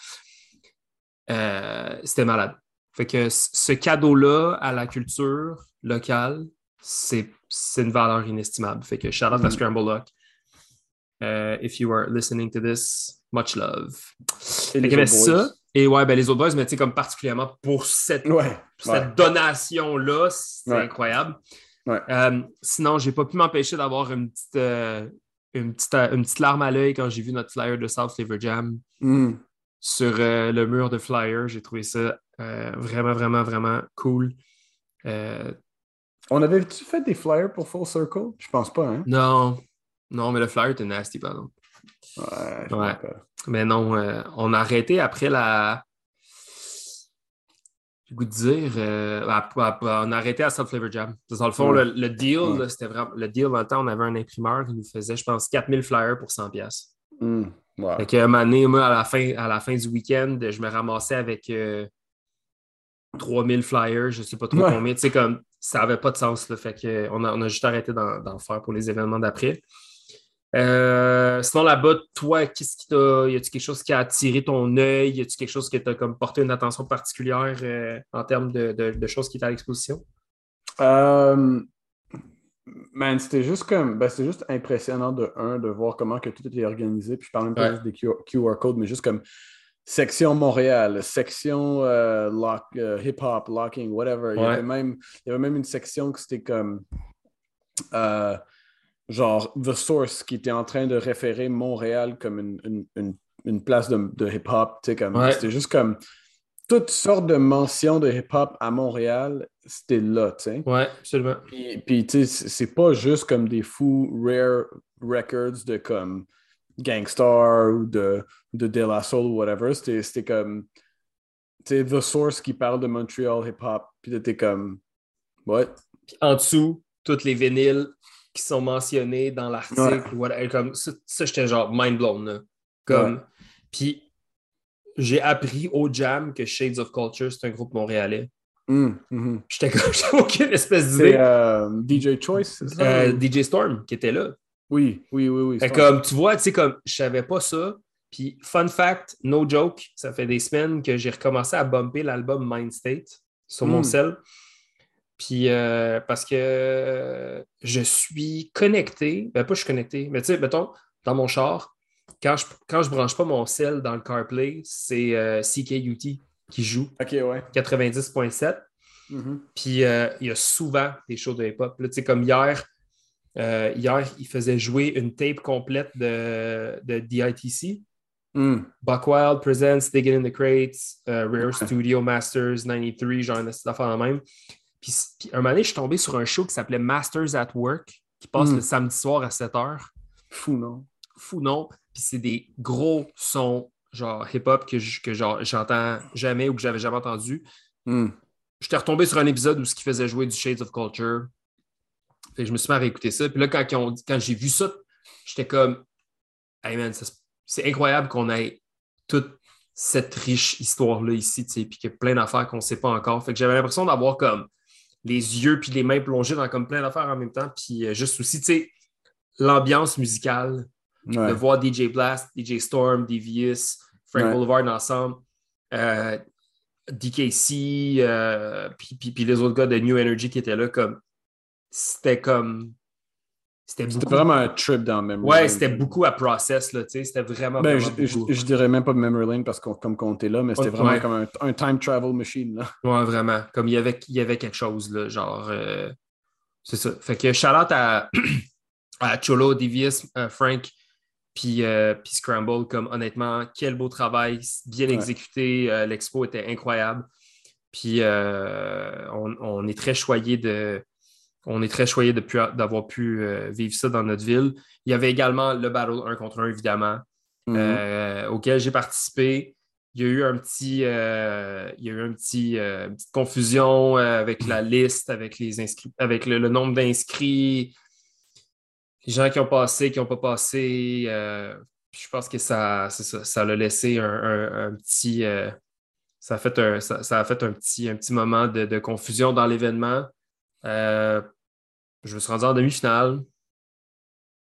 Euh, c'était malade. Fait que ce cadeau-là à la culture locale, c'est une valeur inestimable. Fait que shout out à mm. Scramble Luck. Uh, if you are listening to this, much love. Et ça. Et ouais, ben les autres boys, mais tu sais, comme particulièrement pour cette, cette donation-là, c'est incroyable. Euh, sinon, j'ai pas pu m'empêcher d'avoir une petite, euh, une, petite, euh, une petite larme à l'œil quand j'ai vu notre flyer de South Flavor Jam mm. sur le mur de flyer. J'ai trouvé ça vraiment, vraiment, vraiment cool. On avait-tu fait des flyers pour Full Circle? Je pense pas, hein? Non. Non, mais le flyer était nasty, pardon. Ouais, ouais. Mais non, euh, on a arrêté après la. J'ai goût de dire. Euh, on a arrêté à South Flavor Jam. Dans le fond, le, deal, c'était vraiment. Le deal, dans le temps, on avait un imprimeur qui nous faisait, je pense, 4000 flyers pour 100$. Mm. Fait qu'à un donné, moi, à la fin, à la fin du week-end, je me ramassais avec euh, 3000 flyers, je sais pas trop combien. Tu sais, comme ça n'avait pas de sens. Là, fait que, on, a, on a juste arrêté d'en faire pour les événements d'après. Euh, sinon, là-bas, toi, qu'est-ce qui t'a. Y a-tu quelque chose qui a attiré ton œil? Y a-tu quelque chose qui t'a comme porté une attention particulière euh, en termes de, de- de choses qui étaient à l'exposition? Euh, man, c'était juste comme. Ben, c'était juste impressionnant de un, de voir comment que tout était organisé. Puis je parle même pas Ouais. juste des QR, QR codes, mais juste comme section Montréal, section euh, lock, euh, hip-hop, locking, whatever. Il, y avait même, il y avait même une section que c'était comme. euh, genre The Source qui était en train de référer Montréal comme une, une- une- une place de, de hip-hop. tu sais, comme- Ouais. C'était juste comme toutes sortes de mentions de hip-hop à Montréal, c'était là, tu sais. Ouais, absolument. Puis, puis, tu sais, c'est pas juste comme des fous rare records de comme Gangstar ou de, de De La Soul ou whatever. C'était comme, tu sais, The Source qui parle de Montreal hip-hop. Puis t'es comme, what? Puis en dessous, toutes les vinyles qui sont mentionnés dans l'article, whatever, comme ça, ça, j'étais genre mind blown. là. Comme, Ouais. Puis j'ai appris au Jam que Shades of Culture, c'est un groupe montréalais. Hum, hum. J'étais comme, [laughs] j'avais aucune espèce C'est d'idée. euh, DJ Choice, c'est ça? Euh, DJ Storm qui était là. Oui, oui, oui, oui. Fait comme, tu vois, tu sais, comme, je savais pas ça. Puis, fun fact, no joke, ça fait des semaines que j'ai recommencé à bumper l'album Mind State sur mon Mm. cell. Puis, euh, parce que je suis connecté, ben pas je suis connecté, mais tu sais, mettons, dans mon char, quand je, quand je branche pas mon cell dans le CarPlay, c'est euh, CKUT qui joue Ok, ouais. 90.7. Mhm. Puis euh, il y a souvent des shows de hip-hop. Tu sais, comme hier, euh, hier, il faisait jouer une tape complète de, de DITC. Hum. Buckwild Presents Digging in the Crates, euh, Rare Studio Masters 93, genre une affaire la même. Puis, puis un moment donné, je suis tombé sur un show qui s'appelait Masters at Work, qui passe Mm. le samedi soir à 7 h. Fou, non? Fou non. Puis c'est des gros sons, genre hip-hop, que, je- que genre, j'entends jamais ou que j'avais jamais entendu. Hum. j'étais retombé sur un épisode où ce qui faisait jouer du Shades of Culture. Fait que je me suis mis à réécouter ça. Puis là, quand, quand j'ai vu ça, j'étais comme Hey man, c'est incroyable qu'on ait toute cette riche histoire-là ici, tu sais, puis qu'il y a plein d'affaires qu'on ne sait pas encore. Fait que j'avais l'impression d'avoir comme les yeux puis les mains plongés dans comme plein d'affaires en même temps. Puis euh, juste aussi, tu sais, l'ambiance musicale, Ouais. de voir DJ Blast, DJ Storm, Devious, Frank Ouais. Boulevard ensemble, euh, DKC, euh, puis, puis- puis les autres gars de New Energy qui étaient là, comme c'était comme c'était vraiment un trip dans Memory Ouais, c'était beaucoup à process, là, tu sais, c'était vraiment, Ben, vraiment je, je, je dirais même pas Memory Lane parce qu'on comme qu'on était là, mais c'était vraiment comme un, un time travel machine. Là. Ouais, vraiment. Comme il y avait, il y avait quelque chose, là, genre. euh, c'est ça. Fait que shout out à, [clears throat] à Cholo, Devious, euh, Frank, puis, euh, puis Scramble. Comme honnêtement, quel beau travail, bien Ouais. exécuté. L'expo était incroyable. Puis on, on est très choyé de. On est très choyé d'avoir pu euh, vivre ça dans notre ville. Il y avait également le Battle 1 contre 1, évidemment Mhm. euh, auquel j'ai participé. Il y a eu un petit, euh, il y a eu un petit, une petite confusion avec la [laughs] liste, avec les inscrits, avec le, le nombre d'inscrits, les gens qui ont passé, qui n'ont pas passé. je pense que ça, ça, ça l'a laissé un, un- un petit, ça a fait un, ça, ça a fait un petit, un petit moment de, de confusion dans l'événement. Euh, je me suis rendu en demi-finale.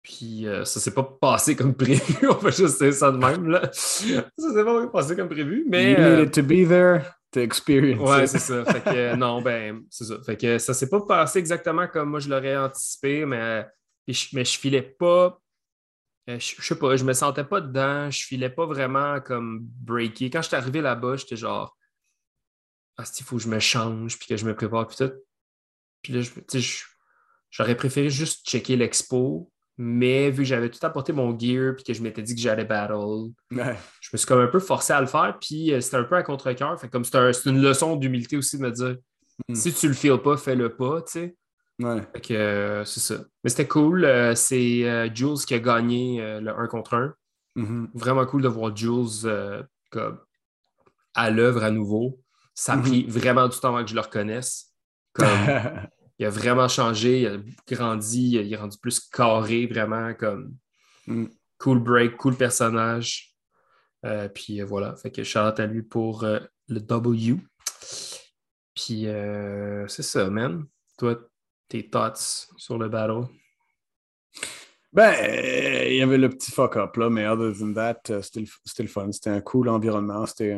Puis euh, ça s'est pas passé comme prévu. [laughs] On va juste dire ça de même. Là. Ça s'est pas passé comme prévu. Mais you euh, needed to be there to experience ouais, c'est ça. Fait que euh, [laughs] non, ben, c'est ça. Fait que ça s'est pas passé exactement comme moi je l'aurais anticipé, mais, mais je filais pas. euh, Je, je sais pas, je me sentais pas dedans, je filais pas vraiment comme breaky. Quand j'étais arrivé là-bas, j'étais genre Ah, il faut que je me change puis que je me prépare puis tout. Puis là, j'aurais préféré juste checker l'expo, mais vu que j'avais tout apporté mon gear puis que je m'étais dit que j'allais battle, Ouais. je me suis comme un peu forcé à le faire, puis euh, c'était un peu à contre-cœur. Fait comme c'est un- c'est une leçon d'humilité aussi de me dire Mm. si tu le feels pas, fais-le pas, tu sais. Ouais. Fait que euh, c'est ça. Mais c'était cool. euh, c'est euh, Jules qui a gagné le 1 contre 1. Mhm. Vraiment cool de voir Jules comme à l'œuvre à nouveau. Ça a Mhm. pris vraiment du temps avant que je le reconnaisse. Comme, [laughs] il a vraiment changé, il a grandi, il est rendu plus carré, vraiment comme Mm. cool break, cool personnage. Euh, puis voilà, fait que Charlotte à lui pour le W. Puis c'est ça, man. Toi, tes thoughts sur le battle? Ben, il y avait le petit fuck-up, là, mais other than that, c'était le, fun. C'était un cool environnement. C'était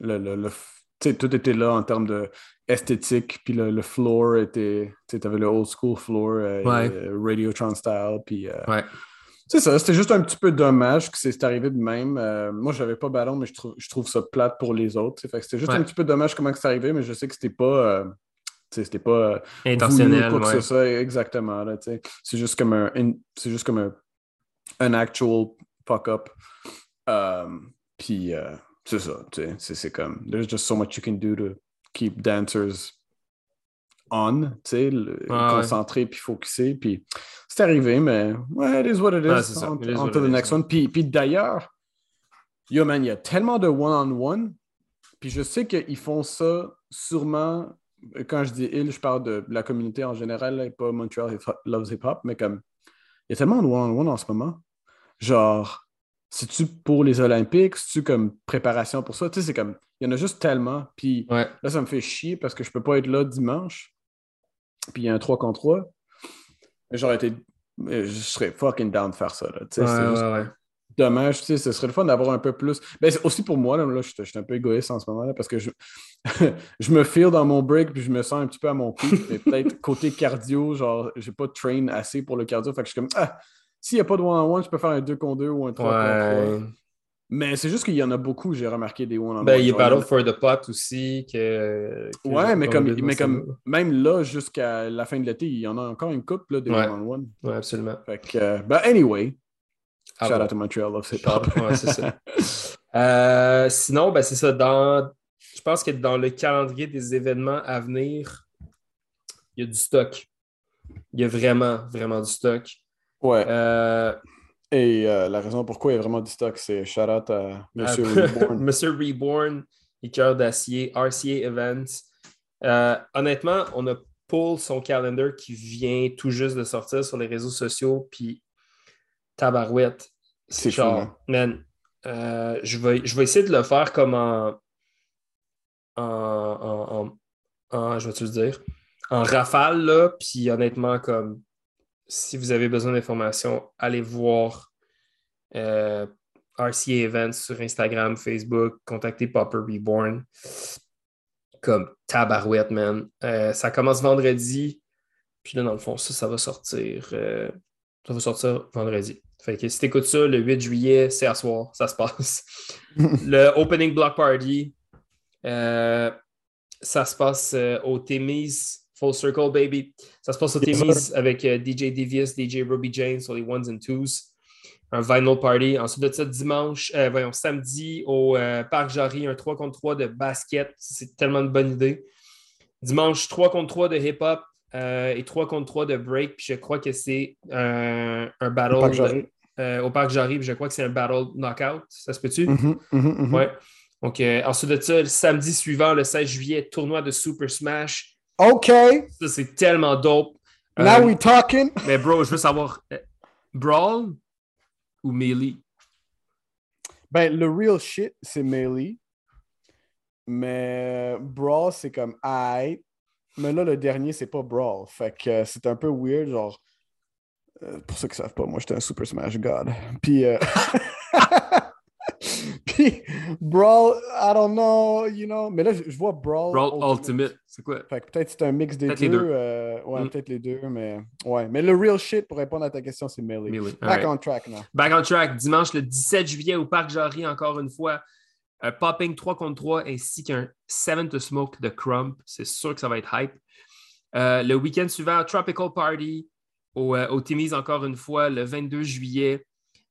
le, le, tout était là en termes de esthétique, puis le, floor était, tu avais le old school floor, euh, euh, Radiotron style, puis euh, c'est ça, c'était juste un petit peu dommage que c'est arrivé de même. moi, j'avais pas ballon, mais je trouve, je trouve ça plate pour les autres. Fait c'était juste un petit peu dommage comment c'est arrivé, mais je sais que c'était pas c'était pas intentionnel quoi que ça exactement c'est juste comme un c'est juste comme un, un actual fuck up puis c'est ça, tu sais, c'est comme, there's just so much you can do to keep dancers on, tu sais, concentrés puis focusés, puis c'est arrivé, mais ouais, it is what it is, on, to the next one. Puis, puis d'ailleurs, yo man, il y a tellement de one-on-one, puis je sais qu'ils font ça sûrement, quand je dis il, je parle de la communauté en général, et pas Montreal Loves Hip Hop, mais comme, il y a tellement de one-on-one en ce moment, genre c'est-tu pour les Olympiques? C'est-tu comme préparation pour ça? Tu sais, c'est comme, il y en a juste tellement. Puis là, ça me fait chier parce que je peux pas être là dimanche. Puis il y a un 3 contre 3. J'aurais été. Je serais fucking down de faire ça. Là. Tu sais, juste dommage. Tu sais, ce serait le fun d'avoir un peu plus. Ben, aussi pour moi, là, là je, suis un peu égoïste en ce moment là, parce que je, [laughs] je me file dans mon break puis je me sens un petit peu à mon pied. Mais peut-être [laughs] côté cardio, genre, j'ai pas de train assez pour le cardio. Fait que je suis comme, ah, s'il n'y a pas de one-on-one, je peux faire un 2 contre 2 ou un 3 contre 3. Mais c'est juste qu'il y en a beaucoup, j'ai remarqué des one-on-one. Ben, il y a Battle for the Pot aussi. Que, ouais, mais, comme, mais comme même là, jusqu'à la fin de l'été, il y en a encore une coupe là, des one-on-one. Ouais, absolument. Fait que, ben, anyway, ah shout out to Montreal Love Hip Hop. ouais, c'est ça. [laughs] euh, sinon, ben, c'est ça. Dans, je pense que dans le calendrier des événements à venir, il y a du stock. Il y a vraiment, vraiment du stock. Ouais. Euh, Et euh, la raison pourquoi il y a vraiment du stock, c'est shout out à Monsieur [laughs] Reborn. Monsieur Reborn, cœur d'acier, RCA Events. Euh, honnêtement, on a Paul son calendar qui vient tout juste de sortir sur les réseaux sociaux, puis tabarouette. C'est genre, hein. man, je, vais, je vais essayer de le faire comme en. en, en, je vais te dire, en rafale, là, puis honnêtement, comme si vous avez besoin d'informations, allez voir euh, RCA Events sur Instagram, Facebook, contactez Popper Reborn. Comme tabarouette, man. Euh, ça commence vendredi. Puis là, dans le fond, ça, ça va sortir. Euh, ça va sortir vendredi. Fait que si t'écoutes ça, le 8 juillet, c'est à soir, ça se passe. [laughs] le Opening Block Party, ça se passe au Témis Full Circle, baby. Ça se passe au Timmy's avec euh, DJ Devious, DJ Ruby Jane sur les ones and twos. Un vinyl party. Ensuite de ça, dimanche, euh, voyons, samedi au euh, Parc Jarry, un 3 contre 3 de basket. C'est tellement une bonne idée. Dimanche, 3 contre 3 de hip-hop et 3 contre 3 de break. Puis je crois que c'est un battle au Parc Jarry. je crois que c'est un battle knockout. Ça se peut-tu? Mm-hmm. Ouais. Donc, ensuite de ça, le samedi suivant, le 16 juillet, tournoi de Super Smash. OK. Ça, c'est tellement dope. Now euh, we talking. [laughs] Mais bro, je veux savoir, euh, Brawl ou Melee? Ben, le real shit, c'est Melee. Mais Brawl, c'est comme I. Mais là, le dernier, c'est pas Brawl. Fait que euh, c'est un peu weird, genre. pour ceux qui savent pas, moi, j'étais un Super Smash God. Puis. [laughs] Puis [laughs] Brawl, I don't know, you know. Mais là, je, vois Brawl. Brawl Ultimate, c'est quoi? Fait que peut-être c'est un mix des deux. Euh, ouais, mm. peut-être les deux, mais ouais. Mais le real shit, pour répondre à ta question, c'est Melee. Melee. Back on track now. Back on track. Dimanche le 17 juillet au Parc Jarry, encore une fois. Un popping 3 contre 3 ainsi qu'un 7 to Smoke de Crump. C'est sûr que ça va être hype. Euh, le week-end suivant, Tropical Party au, euh, au Timmy's, encore une fois, le 22 juillet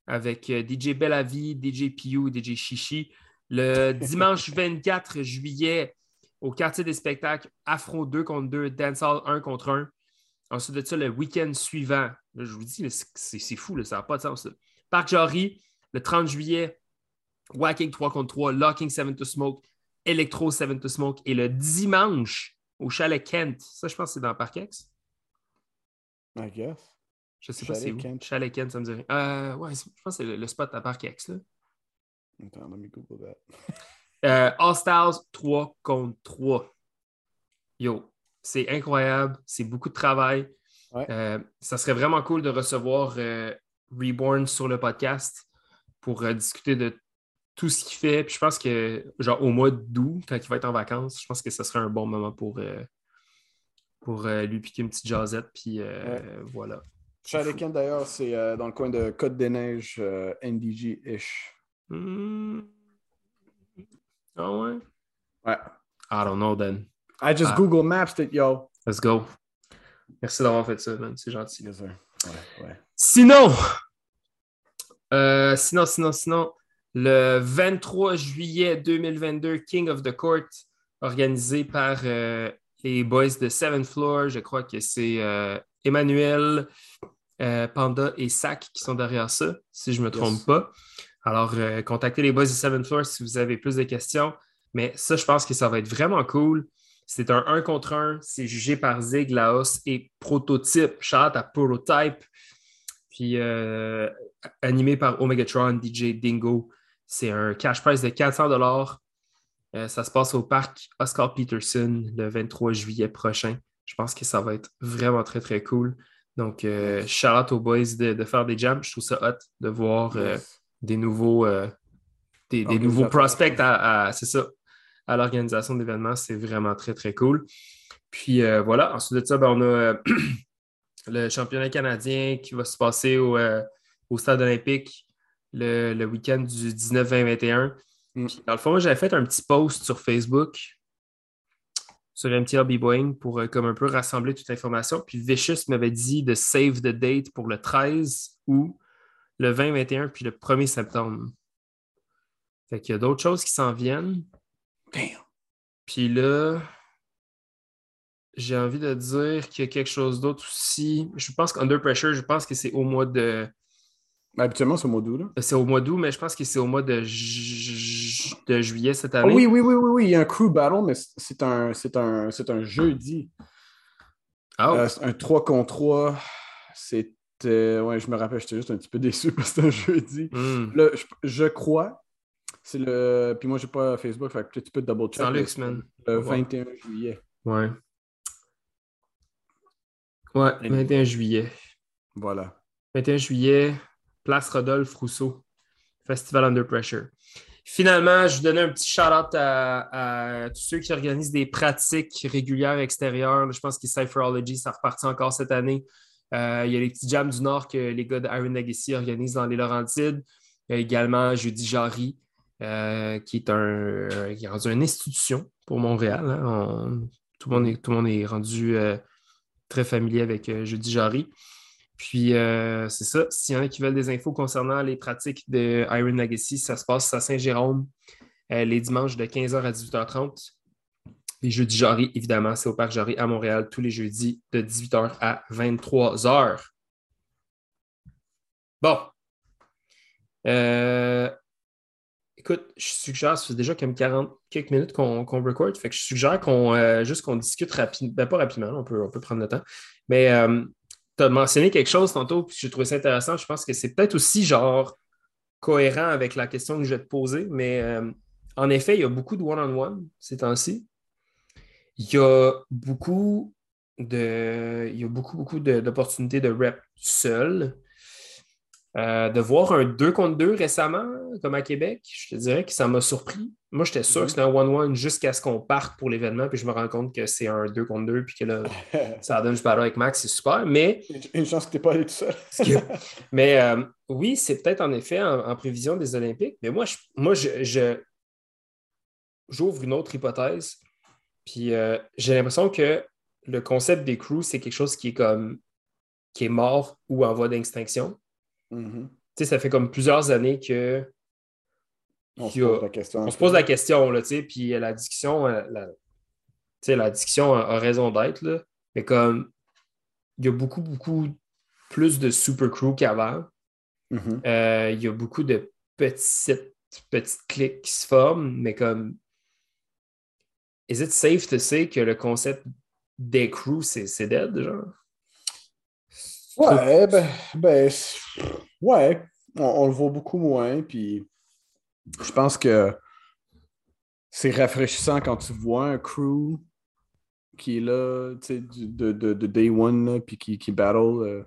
avec euh, DJ Bellavi, DJ Piu, DJ Chichi. Le [laughs] dimanche 24 juillet, au quartier des spectacles, Afro 2 contre 2, Dancehall 1 contre 1. Ensuite de ça, le week-end suivant, je vous dis, c'est fou, ça n'a pas de sens. Parc Jarry, le 30 juillet, Wacking 3 contre 3, Locking 7 to Smoke, Electro 7 to Smoke. Et le dimanche, au Chalet Kent, ça, je pense que c'est dans Parc X. I guess. Je sais pas si c'est où. Chalet Kent, ça me dirait. Euh, ouais, je pense que c'est le, spot à Parc X. Là. Attends, let me Google that. [laughs] Euh, All Stars 3 contre 3. Yo, c'est incroyable. C'est beaucoup de travail. Ouais. Euh, ça serait vraiment cool de recevoir euh, Reborn sur le podcast pour discuter de tout ce qu'il fait. Puis je pense que, genre, au mois d'août, quand il va être en vacances, je pense que ce serait un bon moment pour, pour lui piquer une petite jasette. Puis voilà. Shadeken, d'ailleurs, c'est euh, dans le coin de Côte-des-Neiges, euh, NDG-ish. Hmm. Ah ouais? Ouais. I don't know then. I just Ah. Google Maps it, yo. Let's go. Merci d'avoir fait ça, man. C'est gentil. Yes, sir. Ouais, ouais. Sinon, euh, sinon, sinon, sinon, le 23 juillet 2022, King of the Court, organisé par les boys de Seven Floor, je crois que c'est Emmanuel, euh, Panda et Sac qui sont derrière ça, si je ne me trompe pas. Alors, euh, contactez les boys de Seven Floor si vous avez plus de questions. Mais ça, je pense que ça va être vraiment cool. C'est un 1 contre 1. C'est jugé par Zig, Laos et Prototype. Shout à Prototype. Puis euh, animé par Omegatron, DJ Dingo. C'est un cash price de 400 dollars. Euh, ça se passe au parc Oscar Peterson le 23 juillet prochain. Je pense que ça va être vraiment très, très cool. Donc, euh, shout out aux boys de, de faire des jams. Je trouve ça hot de voir euh, Yes. des nouveaux, euh, des, des nouveaux prospects à, à- c'est ça, à l'organisation d'événements. C'est vraiment très, très cool. Puis euh, voilà, ensuite de ça, ben, on a [clears throat] le championnat canadien qui va se passer au, au stade olympique le, le week-end du 19-20-21. Mm. Dans le fond, j'avais fait un petit post sur Facebook sur MTL B-Boeing pour euh, comme un peu rassembler toute l'information. Puis Vicious m'avait dit de save the date pour le 13 août, le 20-21, puis le 1er septembre. Fait qu'il y a d'autres choses qui s'en viennent. Damn. Puis là, j'ai envie de dire qu'il y a quelque chose d'autre aussi. Je pense qu'Under Pressure, je pense que c'est au mois de. Habituellement, c'est au mois d'août, là. C'est au mois d'août, mais je pense que c'est au mois de, ju- de juillet cette Ah année? oui, oui, oui, oui, oui, il y a un crew battle, mais c'est un, c'est un, c'est un jeudi. Ah, Euh, un 3 contre 3. C'était. Ouais, je me rappelle, j'étais juste un petit peu déçu [laughs] parce que c'était un jeudi. hmm. Le, je, je crois. C'est le. Puis moi, j'ai pas Facebook, fait que tu peux double check. C'est. Le On va voir. 21 juillet. Ouais. Ouais, 21 juillet. Voilà. 21 juillet, place Rodolphe Rousseau, Festival Under Pressure. Finalement, je vous donnais un petit shout-out à, tous ceux qui organisent des pratiques régulières extérieures. Je pense que Cypherology, ça repartit encore cette année. Euh, il y a les petits jams du Nord que les gars de Iron Legacy organisent dans les Laurentides. Il y a également Jeudi Jarry, euh, qui est un, qui est rendu une institution pour Montréal. hein. Tout, le monde est, tout le monde est rendu euh, très familier avec euh, Jeudi Jarry. Puis, euh, c'est ça. S'il y en a qui veulent des infos concernant les pratiques de Iron Legacy, ça se passe à Saint-Jérôme euh, les dimanches de 15h à 18h30. Les jeudis Jarry, évidemment, c'est au Parc Jarry à Montréal tous les jeudis de 18h à 23h. Bon. Euh, Écoute, je suggère, ça fait déjà comme 40 quelques minutes qu'on qu'on record, fait que je suggère qu'on juste qu'on discute rapidement, ben pas rapidement, on peut, on peut prendre le temps, mais tu as mentionné quelque chose tantôt, puis j'ai trouvé ça intéressant. Je pense que c'est peut-être aussi genre cohérent avec la question que je vais te poser, mais euh, en effet, il y a beaucoup de one-on-one ces temps-ci. Il y a beaucoup de. Il y a beaucoup, beaucoup de- d'opportunités de rep seul. Euh, de voir un 2 contre 2 récemment, comme à Québec, je te dirais que ça m'a surpris. Moi, j'étais sûr Mhm. que c'était un 1-1 jusqu'à ce qu'on parte pour l'événement, puis je me rends compte que c'est un 2 contre 2, puis que là, [laughs] ça donne je parle avec Max, c'est super. Mais, Une chance que tu n'es pas allé tout seul. [laughs] mais euh, oui, c'est peut-être en effet en, en prévision des Olympiques. Mais moi, je, moi, je, je- j'ouvre une autre hypothèse. Puis euh, j'ai l'impression que le concept des crews, c'est quelque chose qui est comme qui est mort ou en voie d'extinction. Tu sais, ça fait comme plusieurs années que On se a- pose la question. on se pose la question, là, tu sais, puis la discussion, euh, la, la discussion a, a raison d'être, là, mais comme il y a beaucoup, beaucoup plus de super crew qu'avant. Mhm. Euh, il y a beaucoup de petites, petites cliques qui se forment, mais comme is it safe to say que le concept des crews, c'est c'est dead, genre? Ouais, ben, ben ouais, on, on le voit beaucoup moins, puis je pense que c'est rafraîchissant quand tu vois un crew qui est là, tu sais, de, de, de, day one, puis qui, qui battle euh,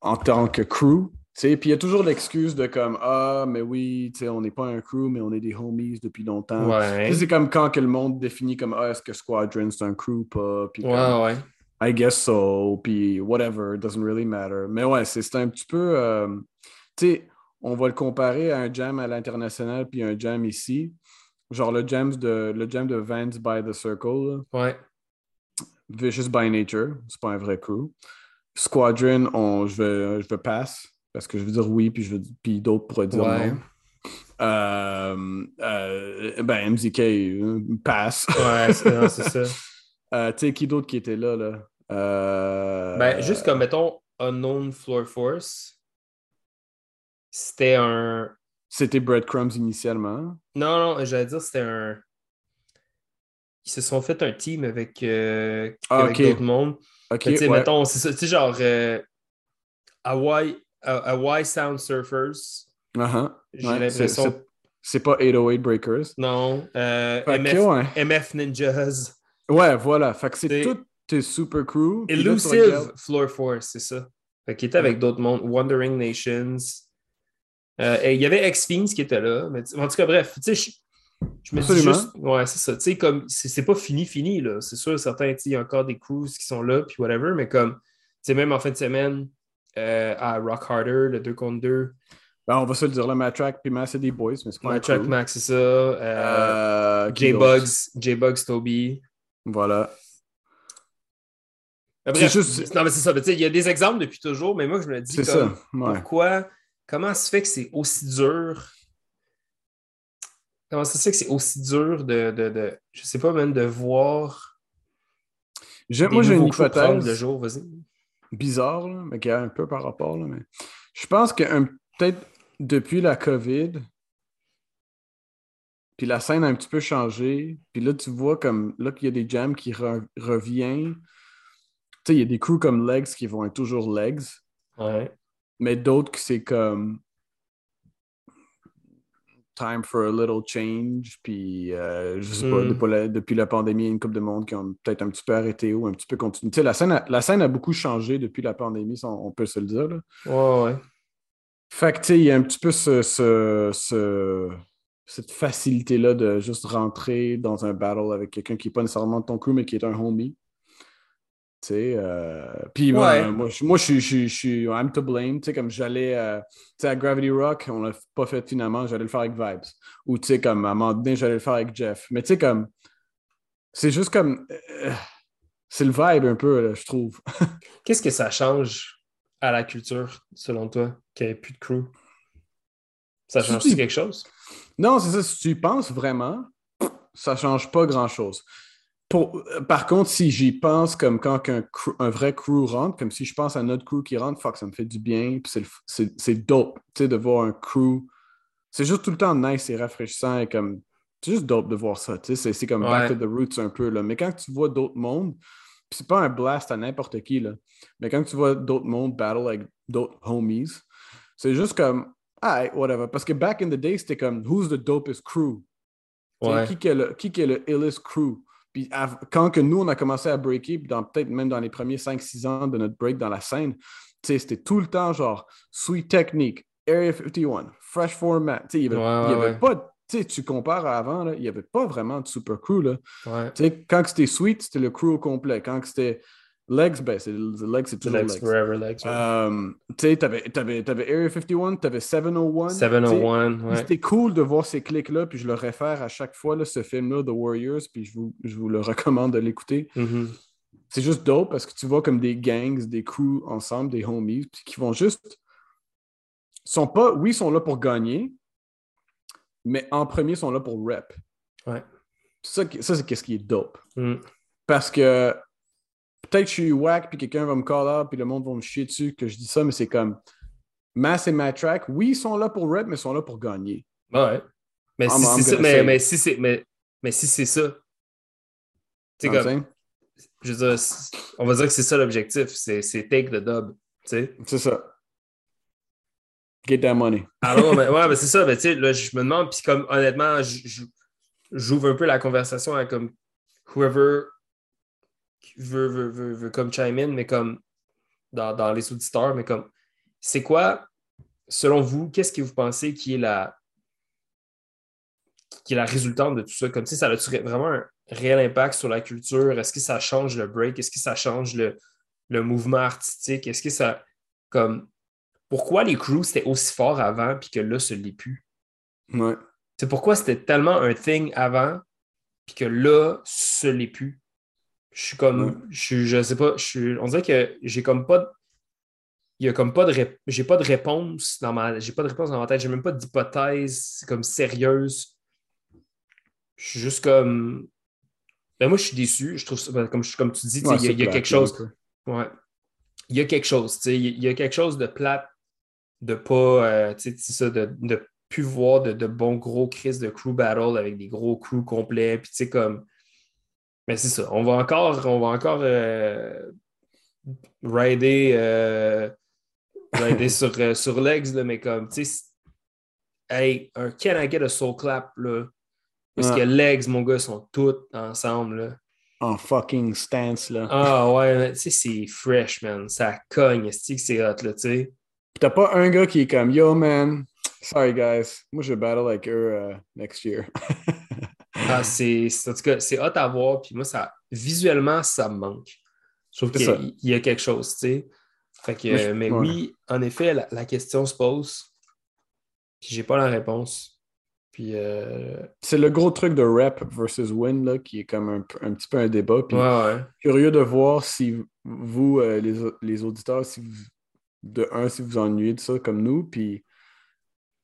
en tant que crew. Puis il y a toujours l'excuse de comme Ah, mais oui, on n'est pas un crew, mais on est des homies depuis longtemps. C'est comme quand que le monde définit comme Ah, est-ce que Squadron c'est un crew pas? Puis ouais, ouais. I guess so, puis whatever, it doesn't really matter. Mais ouais, c'est un petit peu. Euh, tu sais, on va le comparer à un jam à l'international puis un jam ici. Genre le jam de, le jam de Vance by the Circle. Ouais. Vicious by Nature, c'est pas un vrai crew. Squadron, on, je, vais, je vais pass parce que je veux dire oui, puis, je veux, puis d'autres pourraient dire non. Euh, euh, ben, MZK, passe. Ouais, c'est ça. [laughs] euh, tu sais, qui d'autre qui était là, là? Ben, juste comme, mettons, Unknown Floor Force, c'était un... C'était Breadcrumbs initialement. Non, non, j'allais dire c'était un... Ils se sont fait un team avec, ah, avec d'autres mondes. Ok, ouais. mettons, c'est ça, tu sais, genre Hawaii, Hawaii Sound Surfers. Uh-huh. J'ai l'impression. C'est pas 808 Breakers. Non. Euh, MF, MF, Ninjas. Ouais, voilà. Fait que c'est tout tes super crew. Elusive Floor Force, c'est ça. Fait qu'il était avec d'autres mondes. Wandering Nations. Euh, et il y avait X-Fiends qui était là. Mais en tout cas, bref, tu sais, je, me dis juste. Ouais, c'est ça. Tu sais, comme, c'est pas fini, fini, là. C'est sûr, certains, il y a encore des crews qui sont là, puis whatever, mais comme, tu sais, même en fin de semaine, euh, à Rock Harder, le 2 contre 2. Ben, on va se le dire, le Matrack puis Mass, c'est des boys, mais c'est Matrack, Max, c'est ça. Euh, J-Bugs, J-Bugs, Toby. Voilà. Bref, juste... Non, mais c'est ça. Il y a des exemples depuis toujours, mais moi, je me dis comme, ça. pourquoi, comment ça se fait que c'est aussi dur? Comment ça se fait que c'est aussi dur de, de, de, je sais pas même, de voir. Moi, j'ai une hypothèse. Jour, bizarre, mais qui a un peu par rapport. mais je pense que peut-être depuis la COVID, puis la scène a un petit peu changé. Puis là, tu vois comme là qu'il y a des jams qui reviennent. Tu sais, il y a des crews comme Legs qui vont être toujours Legs. Mais d'autres que c'est comme time for a little change. Puis, euh, je sais pas, hmm. depuis la, pandémie, il y a une couple de monde qui ont peut-être un petit peu arrêté ou un petit peu continué. Tu sais, la scène, a, la scène a beaucoup changé depuis la pandémie, on, peut se le dire. Là. Ouais, ouais. Fait que, tu sais, il y a un petit peu ce, ce, cette facilité-là de juste rentrer dans un battle avec quelqu'un qui n'est pas nécessairement de ton crew, mais qui est un homie. Euh, puis moi, moi, je, suis, je, I'm to blame. comme j'allais euh, à Gravity Rock, on l'a pas fait finalement, j'allais le faire avec Vibes. Ou tu sais, comme à un moment donné, j'allais le faire avec Jeff. Mais tu sais, comme, c'est juste comme, euh, c'est le vibe un peu, je trouve. [laughs] Qu'est-ce que ça change à la culture, selon toi, qu'il n'y ait plus de crew? Ça change quelque chose? Non, c'est ça. Si tu y penses vraiment, ça change pas grand-chose. Par contre, si j'y pense comme quand un, vrai crew rentre, comme si je pense à notre crew qui rentre, fuck, ça me fait du bien. C'est dope de voir un crew. C'est juste tout le temps nice et rafraîchissant et comme. C'est juste dope de voir ça. C'est comme back to the roots un peu. Là. Mais quand tu vois d'autres mondes, c'est pas un blast à n'importe qui, là. mais quand tu vois d'autres mondes battle avec d'autres homies, c'est juste comme, ah, whatever. Parce que back in the day, c'était comme, who's the dopest crew? Qui, qui, est le, qui est le illest crew? Puis quand que nous, on a commencé à breaker, peut-être même dans les premiers 5-6 ans de notre break dans la scène, c'était tout le temps genre Sweet Technique, Area 51, Fresh Format. Il n'y avait, pas tu compares à avant, il n'y avait pas vraiment de super crew. Là. Quand c'était Sweet, c'était le crew au complet. Quand c'était Legs, ben, c'est Legs, c'est toujours Legs. Legs. Forever Legs. Um, tu sais, t'avais, t'avais, Area 51, t'avais 701. 701, ouais. C'était cool de voir ces clics-là, puis je le réfère à chaque fois, là, ce film-là, The Warriors, puis je vous, je vous le recommande de l'écouter. Mm-hmm. C'est juste dope parce que tu vois comme des gangs, des crews ensemble, des homies, puis qui vont juste. Sont pas, oui, ils sont là pour gagner, mais en premier, ils sont là pour rep. Ouais. Ça, ça c'est qu'est-ce qui est dope. Mm. Parce que peut-être que je suis whack, puis quelqu'un va me call out, puis le monde va me chier dessus que je dis ça, mais c'est comme Mass et Matrack, oui, ils sont là pour rep, mais ils sont là pour gagner. Ouais. Mais si c'est ça, mais, mais, si c'est mais, mais si c'est ça, tu comme, je veux dire, on va dire que c'est ça l'objectif, c'est take the dub, tu sais. C'est ça. Get that money. Alors, mais, ouais, mais c'est ça. Mais, là, je me demande, puis comme honnêtement, j'ouvre un peu la conversation à comme whoever veut, veut, veut, veut, comme chime in, mais comme dans, dans les auditeurs, mais comme c'est quoi, selon vous, qu'est-ce que vous pensez qui est la qui est la résultante de tout ça? Comme si ça a vraiment un réel impact sur la culture? Est-ce que ça change le break? Est-ce que ça change le, le mouvement artistique? Est-ce que ça comme pourquoi les crews c'était aussi fort avant puis que là, ce n'est plus? Ouais. C'est pourquoi c'était tellement un thing avant puis que là, ce n'est plus? Je suis comme, je, je sais pas, je suis, on dirait que j'ai comme pas, il y a comme pas de, j'ai pas de réponse dans ma, j'ai pas de réponse dans ma tête, j'ai même pas d'hypothèse comme sérieuse. Je suis juste comme, ben moi je suis déçu, je trouve ça, ben, comme, comme tu dis, il y, a quelque chose, ouais, il y a quelque chose, il y a quelque chose de plate de pas, euh, tu sais, ça, de ne plus voir de, de, bons gros crises de crew battle avec des gros crews complets, puis tu sais, comme, mais c'est ça, on va encore, on va encore euh, rider, euh, [laughs] sur, euh, sur legs, mais comme, tu sais, hey, un Can I get a soul clap, là, parce que legs, mon gars, sont tous ensemble, là. En fucking stance, là. Ah ouais, tu sais, c'est fresh, man. Ça cogne, c'est hot, là, tu sais? T'as pas un gars qui est comme Yo man, sorry guys, moi je battle avec eux uh, next year. [laughs] ah, c'est, en tout cas, c'est hot à voir, puis moi, ça, visuellement, ça me manque. Je trouve qu'il y, a quelque chose, tu sais. Fait que, mais, oui, en effet, la, question se pose, puis j'ai pas la réponse. Puis. Euh... C'est le gros truc de rap versus win, là, qui est comme un, un petit peu un débat. Puis ouais, curieux de voir si vous, euh, les, les auditeurs, si vous de un, si vous ennuyez de ça comme nous, puis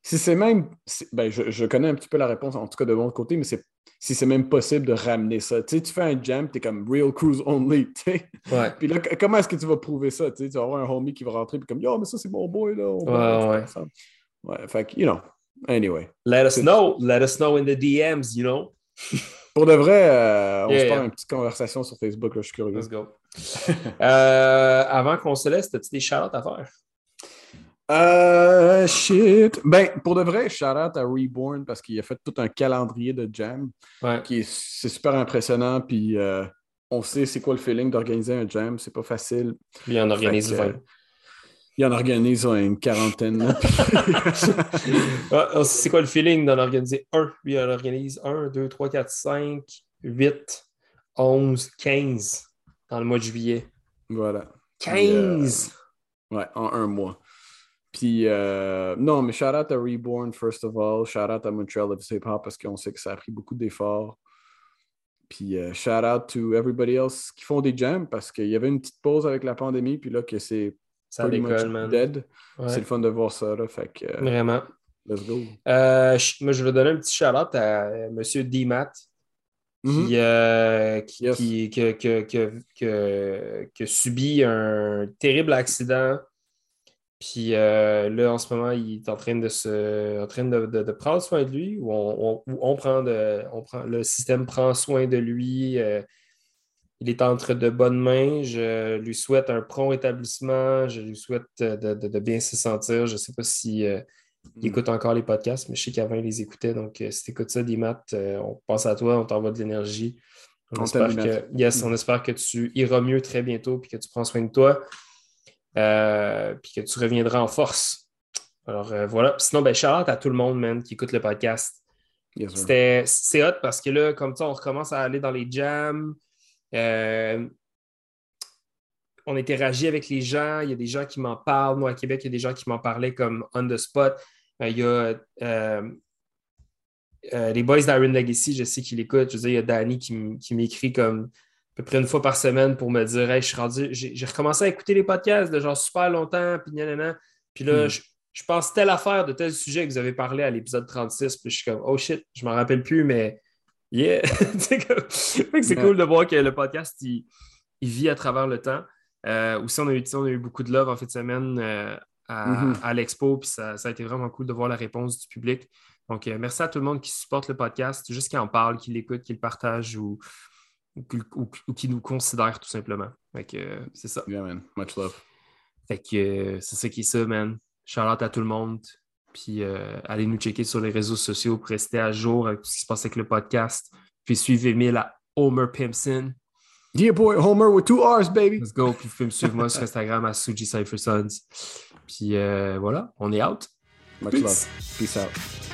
si c'est même, ben, je, connais un petit peu la réponse, en tout cas de mon côté, mais c'est si c'est même possible de ramener ça. Tu sais, tu fais un jam, tu es comme real cruise only. [laughs] Ouais. Puis là, comment est-ce que tu vas prouver ça? Tu, sais, tu vas avoir un homie qui va rentrer, puis comme, yo, mais ça, c'est mon boy, là. On ouais, ouais. ouais, fait que, you know, anyway. Let us know. Let us know in the DMs, you know. [laughs] Pour de vrai, euh, on se parle une petite conversation sur Facebook, là, je suis curieux. Let's go. [laughs] Euh, avant qu'on se laisse, as-tu des shout à faire? Euh, shit. Ben, pour de vrai, shout out à Reborn parce qu'il a fait tout un calendrier de jam. Qui est, c'est super impressionnant. Puis euh, on sait c'est quoi le feeling d'organiser un jam. C'est pas facile. Il en organise 20. il en organise une quarantaine. [laughs] Ah, c'est quoi le feeling d'en organiser un? Lui, il en organise 1, 2, 3, 4, 5, 8, 11, 15 dans le mois de juillet. Voilà. 15! Euh, ouais, en un mois. Puis, euh, non, mais shout out à Reborn, first of all. Shout out à Montreal FC Hip Hop parce qu'on sait que ça a pris beaucoup d'efforts. Puis, euh, shout out to everybody else qui font des jams parce qu'il y avait une petite pause avec la pandémie, puis là, que c'est ça décolle, dead. C'est le fun de voir ça, là. Fait que, Vraiment. Let's go. moi, je vais donner un petit shout out à M. D-Matt qui, a subi un terrible accident. Puis euh, là, en ce moment, il est en train de se, en train de, prendre soin de lui, ou on, prend on prend, le système prend soin de lui. Euh, il est entre de bonnes mains. Je lui souhaite un prompt établissement. Je lui souhaite de, bien se sentir. Je ne sais pas s'il si, mm. écoute encore les podcasts, mais je sais qu'avant, il les écoutait. Donc, euh, si tu écoutes ça, Dimat, on pense à toi, on t'envoie de l'énergie. On, espère que, yes, on espère que tu iras mieux très bientôt et que tu prends soin de toi. Euh, puis que tu reviendras en force. Alors euh, voilà. Sinon, ben, shout à tout le monde, man, qui écoute le podcast. c'est hot parce que là, comme ça, on recommence à aller dans les jams. Euh, on interagit avec les gens. Il y a des gens qui m'en parlent. Moi, à Québec, il y a des gens qui m'en parlaient comme on the spot. il y a les boys d'Iron Legacy, je sais qu'ils écoutent. Je veux dire, il y a Danny qui m'écrit comme peu près une fois par semaine pour me dire hey, je suis rendu, j'ai recommencé à écouter les podcasts de genre super longtemps, puis Puis là, hmm. je, pense telle affaire de tel sujet que vous avez parlé à l'épisode 36, puis je suis comme oh shit, je m'en rappelle plus, mais yeah! [laughs] c'est cool de voir que le podcast, il, vit à travers le temps. Euh, aussi, on a, eu, on a eu beaucoup de love en fin de semaine euh, mm-hmm. à, l'expo, puis ça, a été vraiment cool de voir la réponse du public. Donc, euh, merci à tout le monde qui supporte le podcast, juste qui en parle, qui l'écoute, qui le partage ou, ou, qui nous considèrent tout simplement. Fait que euh, c'est ça. Yeah, man. Much love. Fait que euh, c'est ça qui est ça, man. Shout-out à tout le monde. Puis euh, allez nous checker sur les réseaux sociaux pour rester à jour avec tout ce qui se passe avec le podcast. Puis suivez Emile à Homer Pimpson. Yeah, boy, Homer with two R's, baby. Let's go. Puis vous pouvez me suivre moi sur Instagram à Suji Cypher Sons. Puis euh, voilà, on est out. Much Peace. love. Peace out.